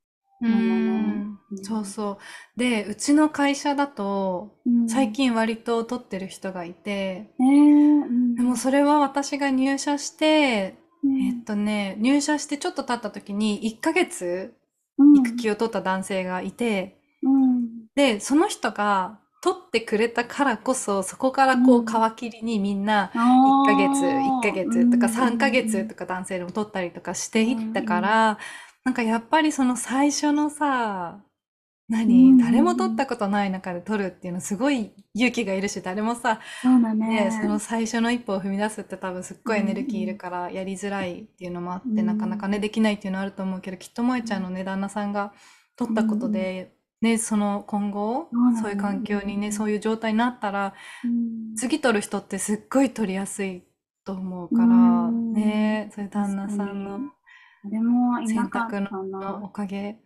う。うん。うんそうそう。で、うちの会社だと、うん最。近割と取ってる人がいて、えーうんでもそれは私が入社して、うんえっとね、入社してちょっと経った時に1ヶ月うん。育休を取った男性がいて、うん。で、その人が取ってくれたからこそ、そこからこううん。皮切りにみんな1 1ヶ月、1ヶ月とか3ヶ月とか。か男性でも取ったりとかしていったから、なんかやっぱりその最初のさ、何、うん誰も取ったことない中で取るっていうのすごい勇気がいるし、誰もさ、そうだね、ね。その最初の一歩を踏み出すって多分すっごいエネルギーいるからやりづらいっていうのもあって、うんなかなかねできないっていうのはあると思うけどきっと萌ちゃんのね旦那さんが取ったことで、ねその今後そういう環境にねそういう状態になったらうん次取る人ってすっごい取りやすいと思うから、うんねそういう旦那さんの選択のな。おかげ。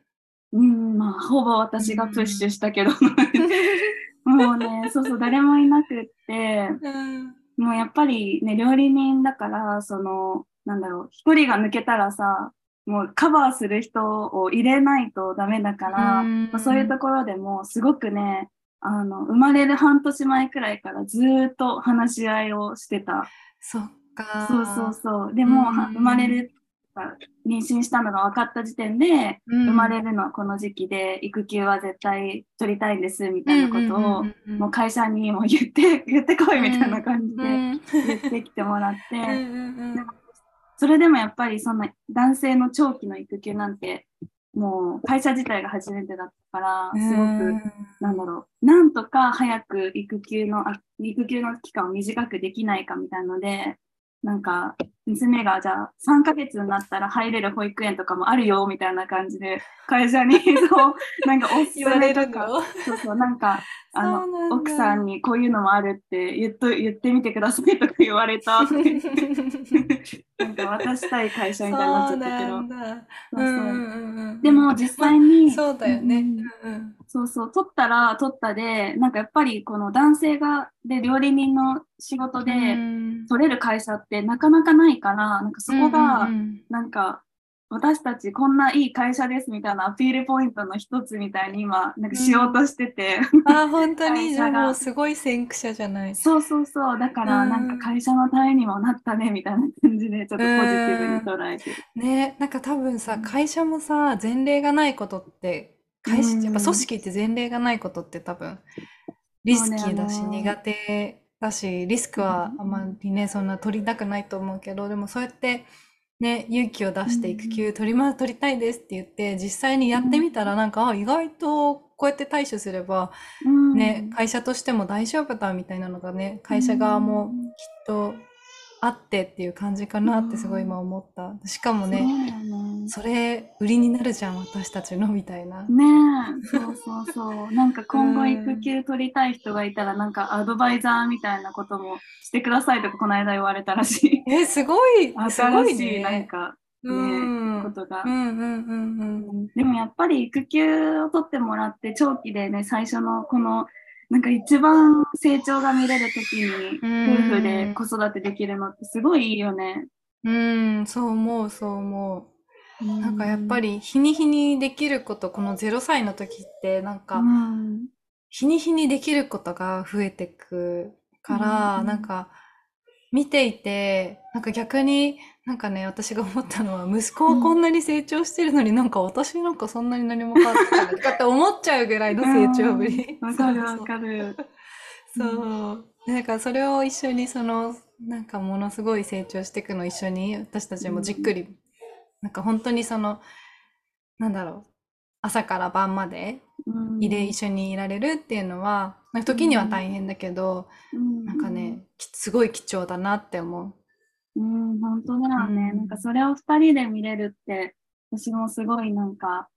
うん、まあ、ほぼ私がプッシュしたけど、もうね、そうそう、誰もいなくって、うんもうやっぱりね、料理人だから、その、なんだろう、一人が抜けたらさ、もうカバーする人を入れないとダメだから、うん。まあそういうところでもすごくね、あの、生まれる半年前くらいからずーっと話し合いをしてた。そっか。そうそうそう。でも、生まれる、妊娠したのが分かった時点で、うん。生まれるのはこの時期で、育休は絶対取りたいんです、みたいなことを、もう会社にも言って、言ってこいみたいな感じでうん。言ってきてもらって、それでもやっぱりその男性の長期の育休なんて、もう会社自体が初めてだったから、すごく、なんだろう、なんとか早く育休の、あ育休の期間を短くできないかみたいので、なんか、娘がじゃあ3ヶ月になったら入れる保育園とかもあるよみたいな感じで、会社に そう、なんかおすすめとか、そうそう、なんか、あの、奥さんにこういうのもあるって言っと言ってみてくださいとか言われた。なんか渡したい会社みたいになっちゃったけど。でも実際に、そうだよね。うんうん。そうそう、取ったら取ったで、なんかやっぱりこの男性が、で、料理人の仕事でうん。取れる会社ってなかなかないから、なんかそこうがん、うんなんか、私たちこんないい会社ですみたいなアピールポイントの一つみたいに今、なんかしようとしてて。あー、本当に、じゃもうすごい先駆者じゃない。そうそうそう。だから、うんなんか会社のためにもなったねみたいな感じで、ちょっとポジティブに捉えてる。ね、なんか多分さ、会社もさ、前例がないことって、会社、うんやっぱ組織って前例がないことって多分、リスキーだし、苦手だし、リスクはあまりね、そんな取りたくないと思うけど、でもそうやって、ね、勇気を出してうん育休取りま、取りたいですって言って、実際にやってみたら、なんか、あ、意外とこうやって対処すれば、うんね、会社としても大丈夫だみたいなのがね、会社側もきっとあってっていう感じかなってすごい今思った。しかもね、それ売りになるじゃん、私たちのみたいな。ねえ、そうそうそう。なんか今後うん育休取りたい人がいたら、なんかアドバイザーみたいなこともしてくださいとか、この間言われたらしい。え、すごい、すごい新しい、なんね。か、うね、ん。ことがう。んうんうんでもやっぱり育休を取ってもらって長期でね最初のこのなんか一番成長が見れる時にうん夫婦で子育てできるのってすごいいいよね。うん。うん、そう思う、そう思う。なんかやっぱり、り日に日にできること、この0歳の時ってなんかうん日に日にできることが増えてくから、うんなんか見ていて、なんか逆になんかね、私が思ったのは息子はこんなに成長してるのになんか私なんかそんなに何も変わってないとかって思っちゃうぐらいの成長ぶり。わかるわかる。そう。そうなんかそれを一緒にその、なんかものすごい成長していくのを一緒に私たちもじっくり、なんか本当にその、なんだろう、朝から晩までうんいで一緒にいられるっていうのは、なんか時には大変だけど、うんなんかね、きすごい貴重だなって思う。うん、本当だよね。うんなんかそれを二人で見れるって、私もすごいなんか、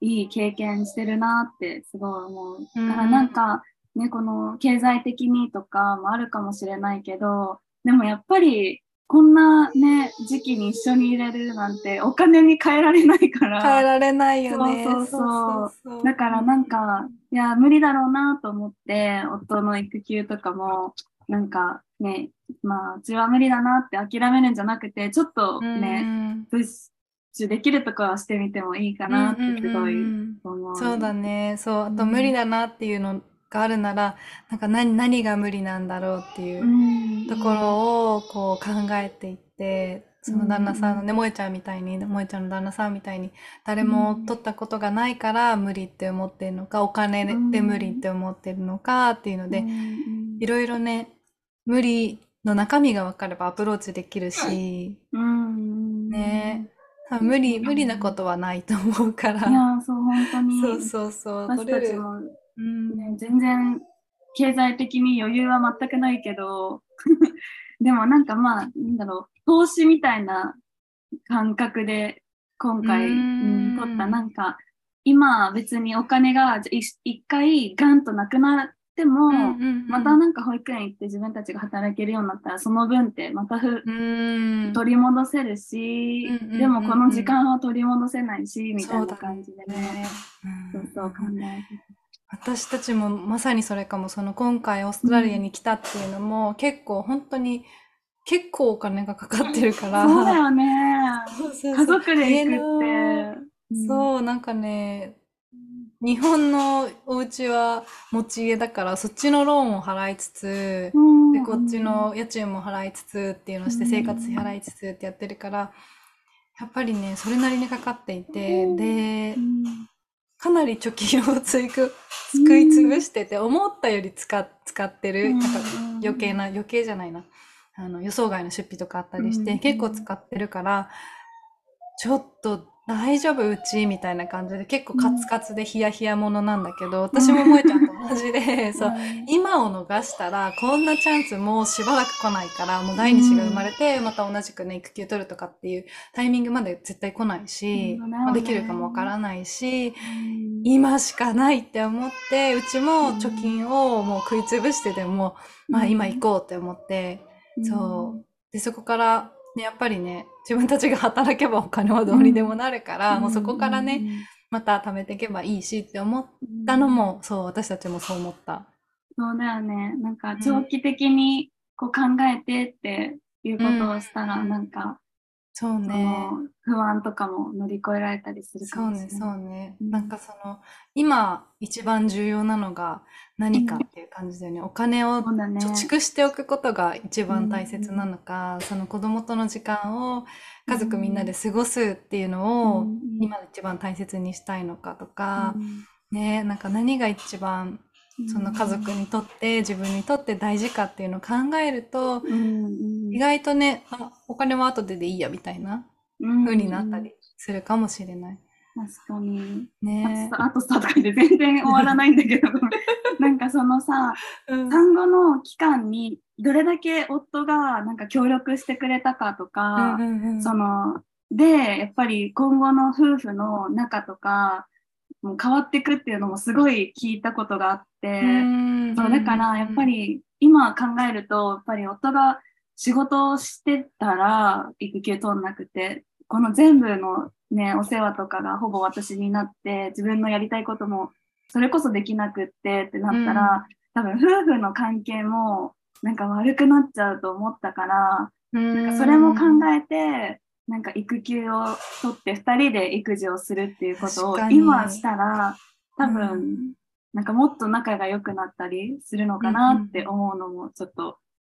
いい経験してるなってすごい思う。うんだからなんか、ね、この経済的にとかもあるかもしれないけど、でもやっぱり、こんなね、時期に一緒にいれるなんてお金に換えられないから。変えられないよね。そうそうそうだからなんか、いや、無理だろうなと思って、夫の育休とかも、なんかね、まあ、うちは無理だなって諦めるんじゃなくて、ちょっとうんね、プッシュできるとこはしてみてもいいかなってすごいうんうんうん思う。そうだね。そう。あとうん無理だなっていうのがあるなら、なんか何、何が無理なんだろうっていううん。ところをこう考えていって、その旦那さんのね、萌えちゃんみたいに、萌えちゃんの旦那さんみたいに、誰も取ったことがないから無理って思ってるのか、お金で無理って思ってるのかっていうので、いろいろね、無理の中身が分かればアプローチできるし、うん。ね、無理、無理なことはないと思うから、いや、そう、本当に。そうそうそう、私。たちもうんね、全然経済的に余裕は全くないけど、でもなんかまあ、なんだろう、投資みたいな感覚で今回、ううん。ん、取った。なんか、今別にお金が一一回ガンとなくなっても、またなんか保育園行って自分たちが働けるようになったら、その分ってまたふ、うん。取り戻せるし、でもこの時間は取り戻せないし、みたいな感じでね。ね。そうそう考えて私たちもまさにそれかも、その今回オーストラリアに来たっていうのも、結構本当に結構お金がかかってるから。そうだよね。そうそうそう家族で家行のくって。うんそう、なんかね、日本のお家は持ち家だから、そっちのローンを払いつつ、うんで、こっちの家賃も払いつつっていうのをして、うん生活費払いつつってやってるから、やっぱりね、それなりにかかっていて、でう、んかなり貯金をついく、すくいつぶしてて、思ったより使っ、使ってる、うん。なんか余計な、余計じゃないな。あの、予想外の出費とかあったりして、うん。結構使ってるから、ちょっと大丈夫うちみたいな感じで、結構カツカツでヒヤヒヤものなんだけど、私も萌えちゃんと同じで、そう、今を逃したら、こんなチャンスもうしばらく来ないから、もう第二子が生まれて、また同じくね、育休取るとかっていうタイミングまで絶対来ないし、まあできるかもわからないし、うん。今しかないって思って、うちも貯金をもう食いつぶしてでも、まあ今行こうって思って、そう。で、そこから、ね、やっぱりね、自分たちが働けばお金はどうにでもなるから、もうそこからね、また貯めていけばいいしって思っうん、たのも、そう、私たちもそう思った。そうだよね。なんか長期的にこう考えてっていうことをしたら、うんなんかそうそね。の不安とかも乗り越えられたりするかもしれない。そうね。うんなんかその、今一番重要なのが何かっていう感じだよね。お金を。貯蓄しておくことが一番大切なのか、その子供との時間を家族みんなで過ごすっていうのをうん今一番大切にしたいのかとか、うんね、なんか何が一番その家族にとって自分にとって大事かっていうのを考えると、うんうん。意外とね、あ、お金は後ででいいやみたいなうん。風になったりするかもしれない。確かに。ね。あとさ、あとか言って全然終わらないんだけど、なんかそのさ、うん。産後の期間にどれだけ夫がなんか協力してくれたかとか、その、で、やっぱり今後の夫婦の仲とか、変わっていくっていうのもすごい聞いたことがあっそうだからやっぱり今考えると、やっぱり夫が仕事をしてたら育休取んなくて、この全部のね、お世話とかがほぼ私になって、自分のやりたいこともそれこそできなくってってなったら、多分夫婦の関係もなんか悪くなっちゃうと思ったから、なんかそれも考えて、なんか育休を取って2人で育児をするっていうことを今したら、多分、うんなんかもっと仲が良くなったりするのかなって思うのもちょっと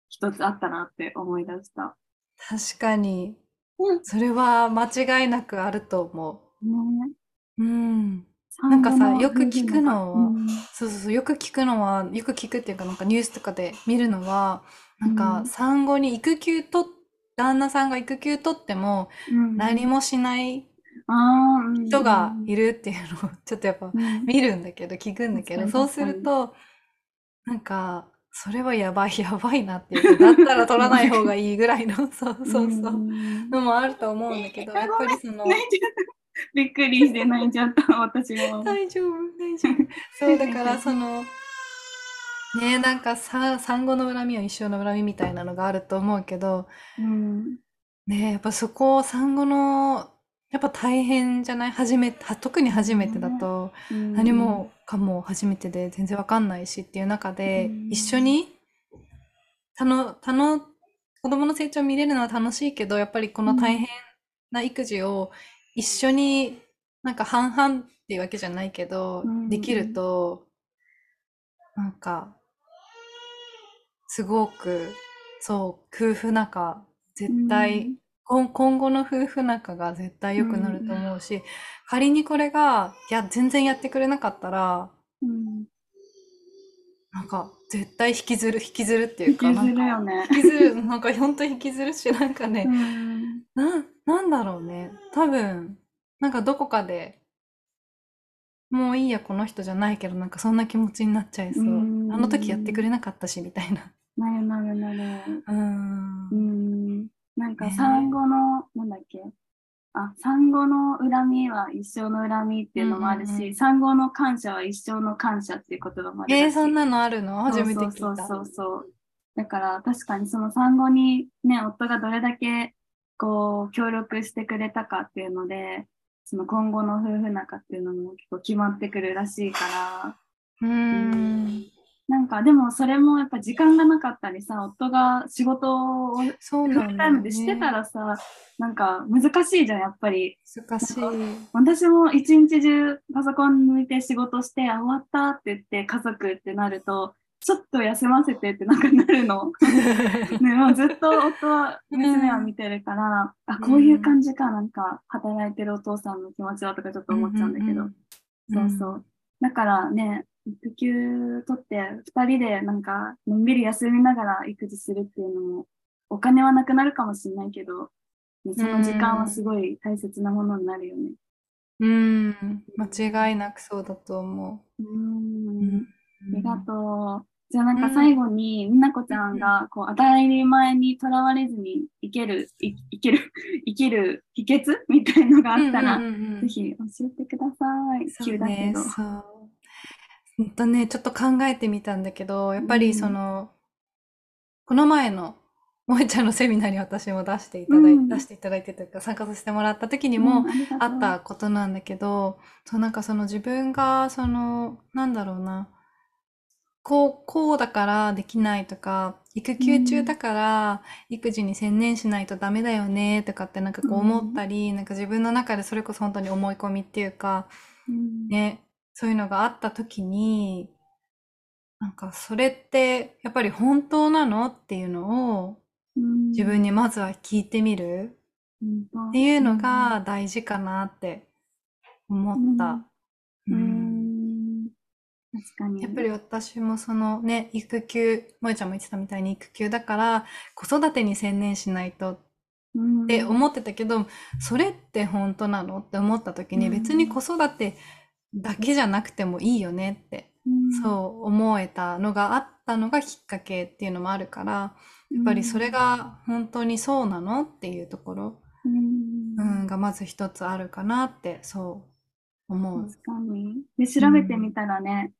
一つあったなって思い出した。確かに。うん。それは間違いなくあると思ね。う。うん。なんかさよく聞くのはうん。そうそうそう、よく聞くのは、よく聞くっていうか、なんかニュースとかで見るのは、なんうかん。産後に育休と、旦那さんが育休取ってもうん。何もしないあ人がいるっていうのをちょっとやっぱうん。見るんだけど、聞くんだけど、そうすると、なんか、それはやばい、やばいなっていうか、だったら取らない方がいいぐらいの、そうそうそう、んのもあると思うんだけど、やっぱりその、びっくりして泣いちゃった、私も。大丈夫、大丈夫。そう、だからその、ねえ、なんかさ、産後の恨みは一生の恨みみたいなのがあると思うけど、うん。ねえ、やっぱそこを産後の、やっぱ大変じゃない？初めて、は特に初めてだと、うん。何もかも初めてで全然わかんないしっていう中で、うん。一緒に、たの、たの、子供の成長見れるのは楽しいけど、やっぱりこの大変な育児を一緒になんか半々っていうわけじゃないけど、うん。できると、なんか、すごく、そう、夫婦仲、絶対、今今後の夫婦仲が絶対良くなると思うし、仮にこれが、いや、全然やってくれなかったら、うんなんか、絶対引きずる、引きずるっていうか、引きずるよね。引きずる、なんか本当引きずるし、なんかねう、んな、なんだろうね。多分、なんかどこかで、もういいや、この人じゃないけど、なんかそんな気持ちになっちゃいそう。うんあの時やってくれなかったし、みたいな。なるなるなる。うーんう。ん。なんかね産後の、なんだっけ？あ、産後の恨みは一生の恨みっていうのもあるし、うんうんうん産後の感謝は一生の感謝っていう言葉もあるらしいえー、そんなのあるの？初めて聞いた。そうそうそうそう。だから確かにその産後にね、夫がどれだけこう協力してくれたかっていうので、その今後の夫婦仲っていうのも結構決まってくるらしいから、うーん。なんかでもそれもやっぱ時間がなかったりさ、夫が仕事をフルタイムでしてたね。らさ、なんか難しいじゃん、やっぱり。難しい。私も一日中パソコン抜いて仕事して、あ、終わったって言って家族ってなると、ちょっと休ませてってなんかなるの。ね、もうずっと夫は娘は見てるから、あ、こういう感じか、なんか働いてるお父さんの気持ちはとかちょっと思っちゃうんだけど。そうそう。だからね、育休取って2人でなんかのんびり休みながら育児するっていうのも、お金はなくなるかもしれないけど、ねその時間はすごい大切なものになるよね。うん。うん。間違いなくそうだと思うー。うんん。ありがとう。じゃあなんか最後に、みなこちゃんがこう当たり前にとらわれずに生ける、い生ける、生きる 秘訣みたいのがあったら、ぜひ教えてください。急だけね、ど。そう。ほんとね、ちょっと考えてみたんだけど、やっぱりその、この前の、萌えちゃんのセミナーに私も出していただい、うん。出していただいてというか、参加させてもらった時にもあったことなんだけど、そうなんかその自分が、その、なんだろうな、こう、こうだからできないとか、育休中だから育児に専念しないとダメだよねとかってなんかこう思ったり、なんか自分の中でそれこそ本当に思い込みっていうか、うん。ね、そういうのがあった時に、なんかそれってやっぱり本当なのっていうのをうん。自分にまずは聞いてみるうんっていうのが大事かなって思った。ううん。ん。確かに。やっぱり私もそのね、育休、萌ちゃんも言ってたみたいに育休だから子育てに専念しないとうん。って思ってたけど、それって本当なのって思った時にうん。別に子育てだけじゃなくてもいいよねって、うん。そう思えたのがあったのがきっかけっていうのもあるから、やっぱりそれが本当にそうなのっていうところ、うん。うん、がまず一つあるかなってそう思う。確かに。で、調べてみたらね、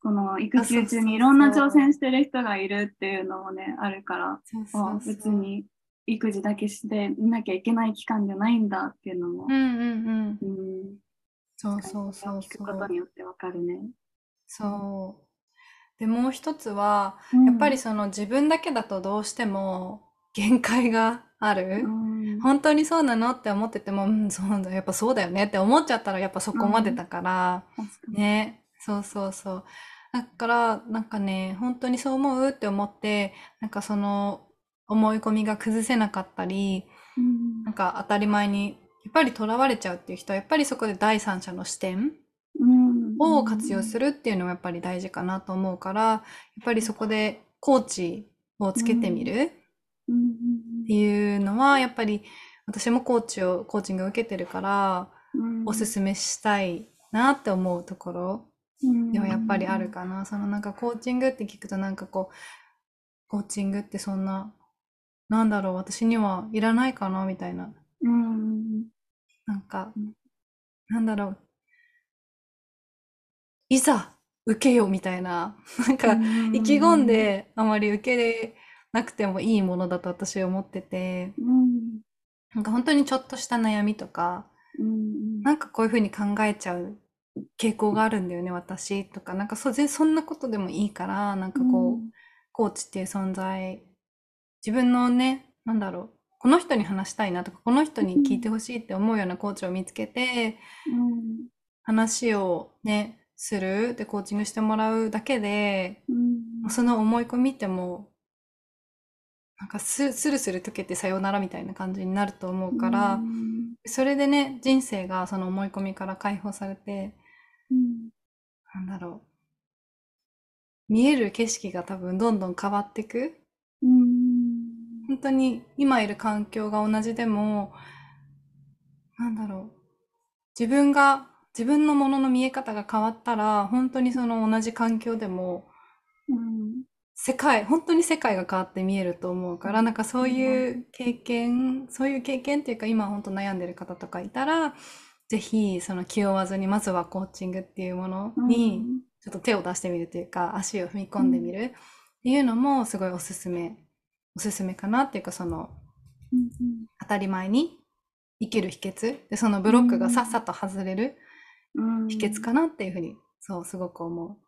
この育休中にいろんな挑戦してる人がいるっていうのもね、あるから、別に育児だけしていなきゃいけない期間じゃないんだっていうのも、うんうんうん。うん、そうそうそう聞くこと。によってわかるね。そう。で、もう一つは、うんやっぱりその自分だけだとどうしても限界がある。うん本当にそうなのって思ってても、うん、そうだ、やっぱそうだよねって思っちゃったらやっぱそこまでだから、確かにね、そうそうそう。だから、なんかね、本当にそう思うって思って、なんかその思い込みが崩せなかったり、うんなんか当たり前に、やっぱり囚われちゃうっていう人は、やっぱりそこで第三者の視点うんを活用するっていうのがやっぱり大事かなと思うから、やっぱりそこでコーチをつけてみるっていうのは、やっぱり私もコーチを、コーチングを受けてるから、うんおすすめしたいなって思うところうんではやっぱりあるかな。そのなんかコーチングって聞くとなんかこう、コーチングってそんな、なんだろう、私にはいらないかなみたいな。うんなんかうん、なんだろう。いざ受けよみたいな。なんか、意気込んであまり受けれなくてもいいものだと私は思ってて、うん。なんか本当にちょっとした悩みとか、うんなんかこういうふうに考えちゃう傾向があるんだよね、私とか、なんかそそんなことでもいいから、なんかこう、コーチっていう存在、自分のね、なんだろう、この人に話したいなとか、この人に聞いてほしいって思うようなコーチを見つけて、うん。話をね、する、で、コーチングしてもらうだけで、うん。その思い込みってもう、なんかススルスル溶けてさようならみたいな感じになると思うから、うん。それでね、人生がその思い込みから解放されて、うん。なんだろう。見える景色が多分どんどん変わっていく。うん本当に今いる環境が同じでも、なんだろう。自分が、自分のものの見え方が変わったら、本当にその同じ環境でも、うん。世界、本当に世界が変わって見えると思うから、なんかそういう経験、そういう経験っていうか今本当悩んでる方とかいたら、ぜひその気負わずにまずはコーチングっていうものにちょっと手を出してみるというか、足を踏み込んでみるっていうのもすごいおすすめ、おすすめかなっていうかそのうん当たり前に生きる秘訣で、そのブロックがさっさと外れるうん秘訣かなっていうふうに、そう、すごく思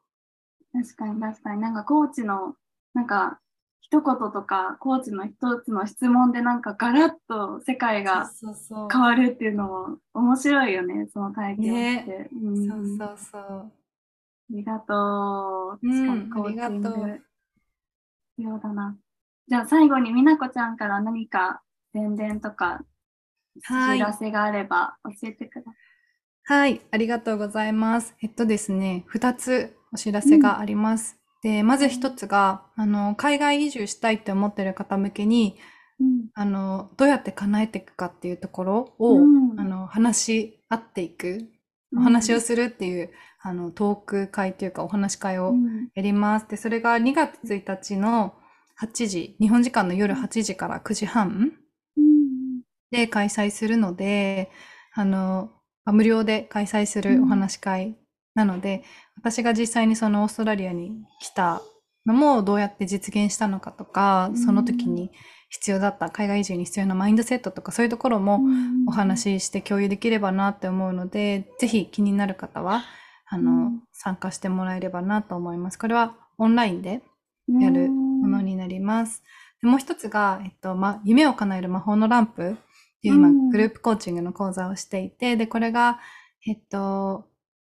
確かに確かになんかコーチのなんか一言とかコーチの一つの質問でなんかガラッと世界う。が。変わるっていうのも面白いよねその体験をして、うんそうそうそう。ありがとう。うん確かにコーチングありがとう必要だな。じゃあ最後にみなこちゃんから何か宣伝とかはい知らせがあれば教えてください。はい、ありがとうございます。えっとですね、2つお知らせがあります。で、まず1つが、あの、海外移住したいって思ってる方向けに、うんあの、どうやって叶えていくかっていうところを、うんあの、話し合っていく、お話をするっていう、あの、トーク会というかお話し会をうんやります。で、それが2月1日の8時、日本時間の夜8時から9時半うんで開催するので、あの、まあ無料で開催するお話し会なので、私が実際にそのオーストラリアに来たのもどうやって実現したのかとか、うんその時に必要だった海外移住に必要なマインドセットとかそういうところもうん。お話しして共有できればなって思うので、ぜひ気になる方は、あの、うん。参加してもらえればなと思います。これはオンラインでやるうんものになります。でもう一つが、えっと、ま、夢を叶える魔法のランプっていう今、うんグループコーチングの講座をしていて、で、これが、えっと、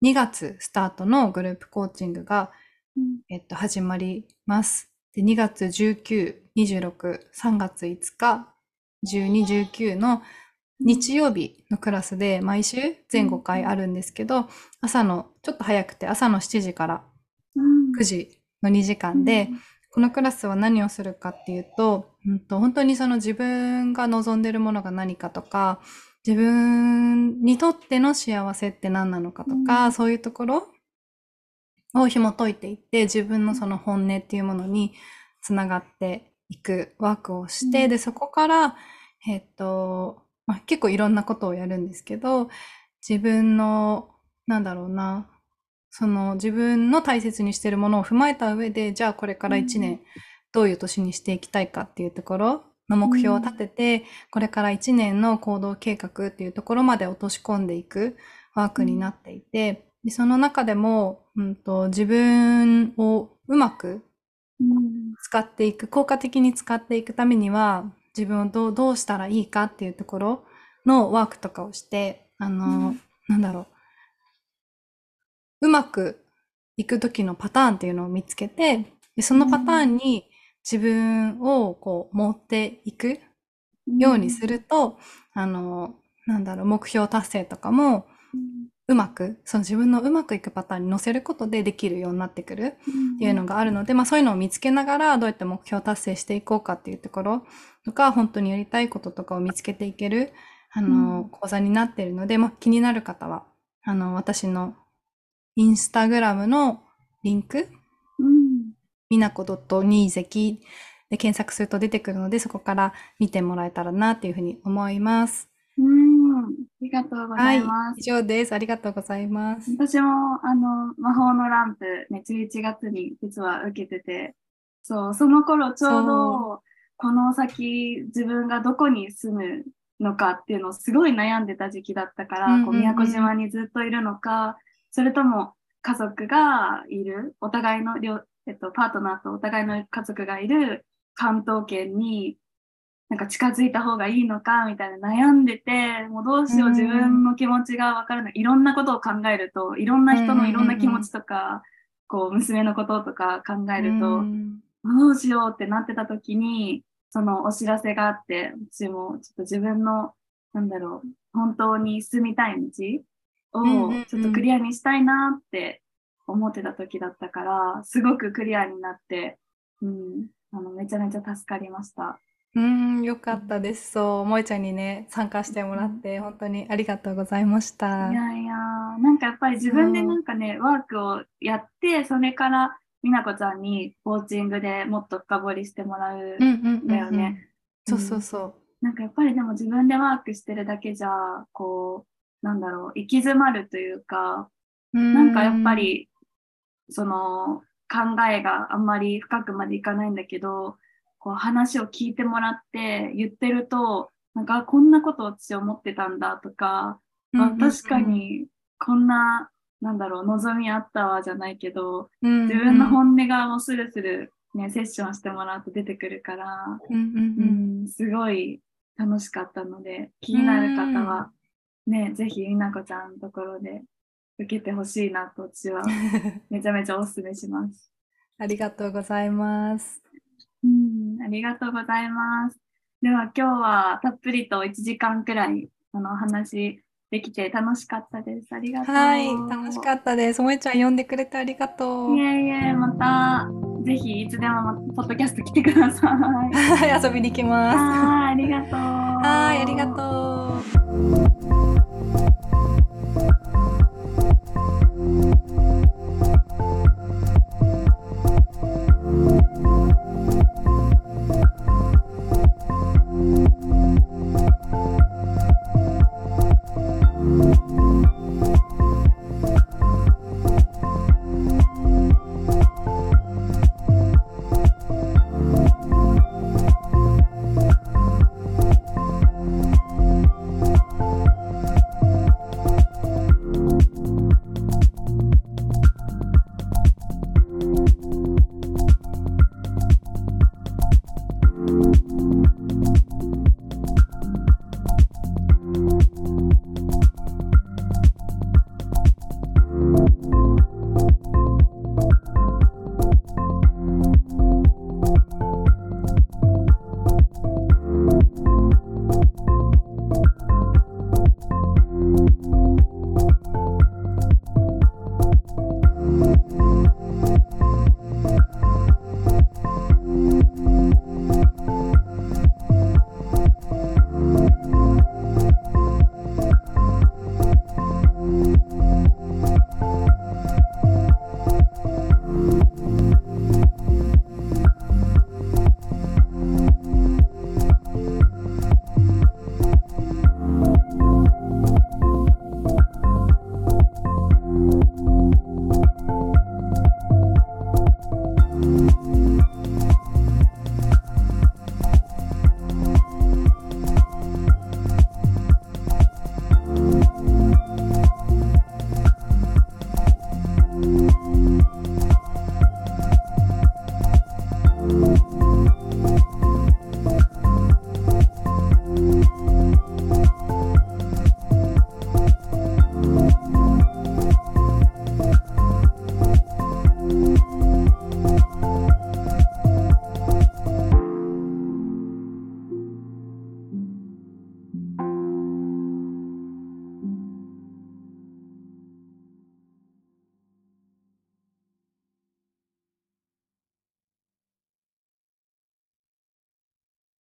2月スタートのグループコーチングが、うんえっと、始まります。で、2月19、26、3月5日、12、19の日曜日のクラスで毎週全5回あるんですけど、朝の、ちょっと早くて朝の7時からうん9時の2時間で、このクラスは何をするかっていうと、うんと本当にその自分が望んでるものが何かとか、自分にとっての幸せって何なのかとか、うん。そういうところを紐解いていって、自分のその本音っていうものにつながっていくワークをして、うん。で、そこから、えっと、まあ、結構いろんなことをやるんですけど、自分の、なんだろうな、その自分の大切にしているものを踏まえた上で、じゃあこれから1う年どういう年にしていきたいかっていうところの目標を立てて、これから1年の行動計画っていうところまで落とし込んでいくワークになっていて、でその中でも、うんと、自分をうまくうん。使っていく、効果的に使っていくためには、自分をどうどうしたらいいかっていうところのワークとかをして、あの、うん。なんだろう、うまくいく時のパターンっていうのを見つけて、でそのパターンに自分をこう持っていくようにすると、あの、なんだろう、目標達成とかもうまく、その自分のうまくいくパターンに乗せることでできるようになってくる。っていうのがあるので、まあそういうのを見つけながらどうやって目標達成していこうかっていうところとか、本当にやりたいこととかを見つけていける、あの、うん講座になっているので、まあ気になる方は、あの、私のインスタグラムのリンク、うんみなこ .20 で検索すると出てくるので、そこから見てもらえたらなっていうふうに思います。うん、ありがとうござはいいます。以上です。ありがとうございます。私も、あの、魔法のランプ、ね、11月に実は受けてて、そう、その頃ちょうそど、この先、自分がどこに住むのかっていうのをすごい悩んでた時期だったから、こう宮古島にずっといるのか、それとも家族がいる、お互いの両、えっと、パートナーとお互いの家族がいる関東圏になんか近づいた方がいいのかみたいな悩んでて、もうどうしよううん。自分の気持ちがわからない。いろんなことを考えると、いろんな人のいろんな気持ちとか、こう娘のこととか考えると、うん。どうしようってなってた時に、そのお知らせがあって、私もちょっと自分の、なんだろう、本当に進みたい道をちょっとクリアにしたいなって思ってた時だったから、すごくクリアになって、うん、あのめちゃめちゃ助かりました。うーん、よかったです。そう、萌ちゃんにね、参加してもらって、本当にありがとうございました。いやいやー、なんかやっぱり自分でなんかね、ワークをやって、それから美奈子ちゃんにコーチングでもっと深掘りしてもらうんだよね。そうそうそう。なんかやっぱりでも自分でワークしてるだけじゃ、こう、なんだろう、行き詰まるというか、ななんかやっぱ、り、その考えがあんまり深くまでいかないんだけど、こう話を聞いてもらって言ってると、なんかあこんなことを私思ってたんだとか、あ確かにこんな、なんだろう、望みあったわじゃないけど、自自分の本音がもうスルスルね、セッションしてもらうと出てくるから、うん、すごい楽しかったので、気になる方は、ね、ぜひ、みなこちゃんのところで受けてほしいなと、私は めちゃめちゃお勧めします。ありがとうございます。うん、ありがとうございます。では、今日はたっぷりと1時間くらい、あの、お話できて楽しかったです。ありがとう。はい、楽しかったです。萌ちゃん呼んでくれてありがとうい。えいえ、また、ぜひ、いつでもま、ポッドキャスト来てください。はい、遊びに行きます。はい、ありがとう。はい、ありがとう。Música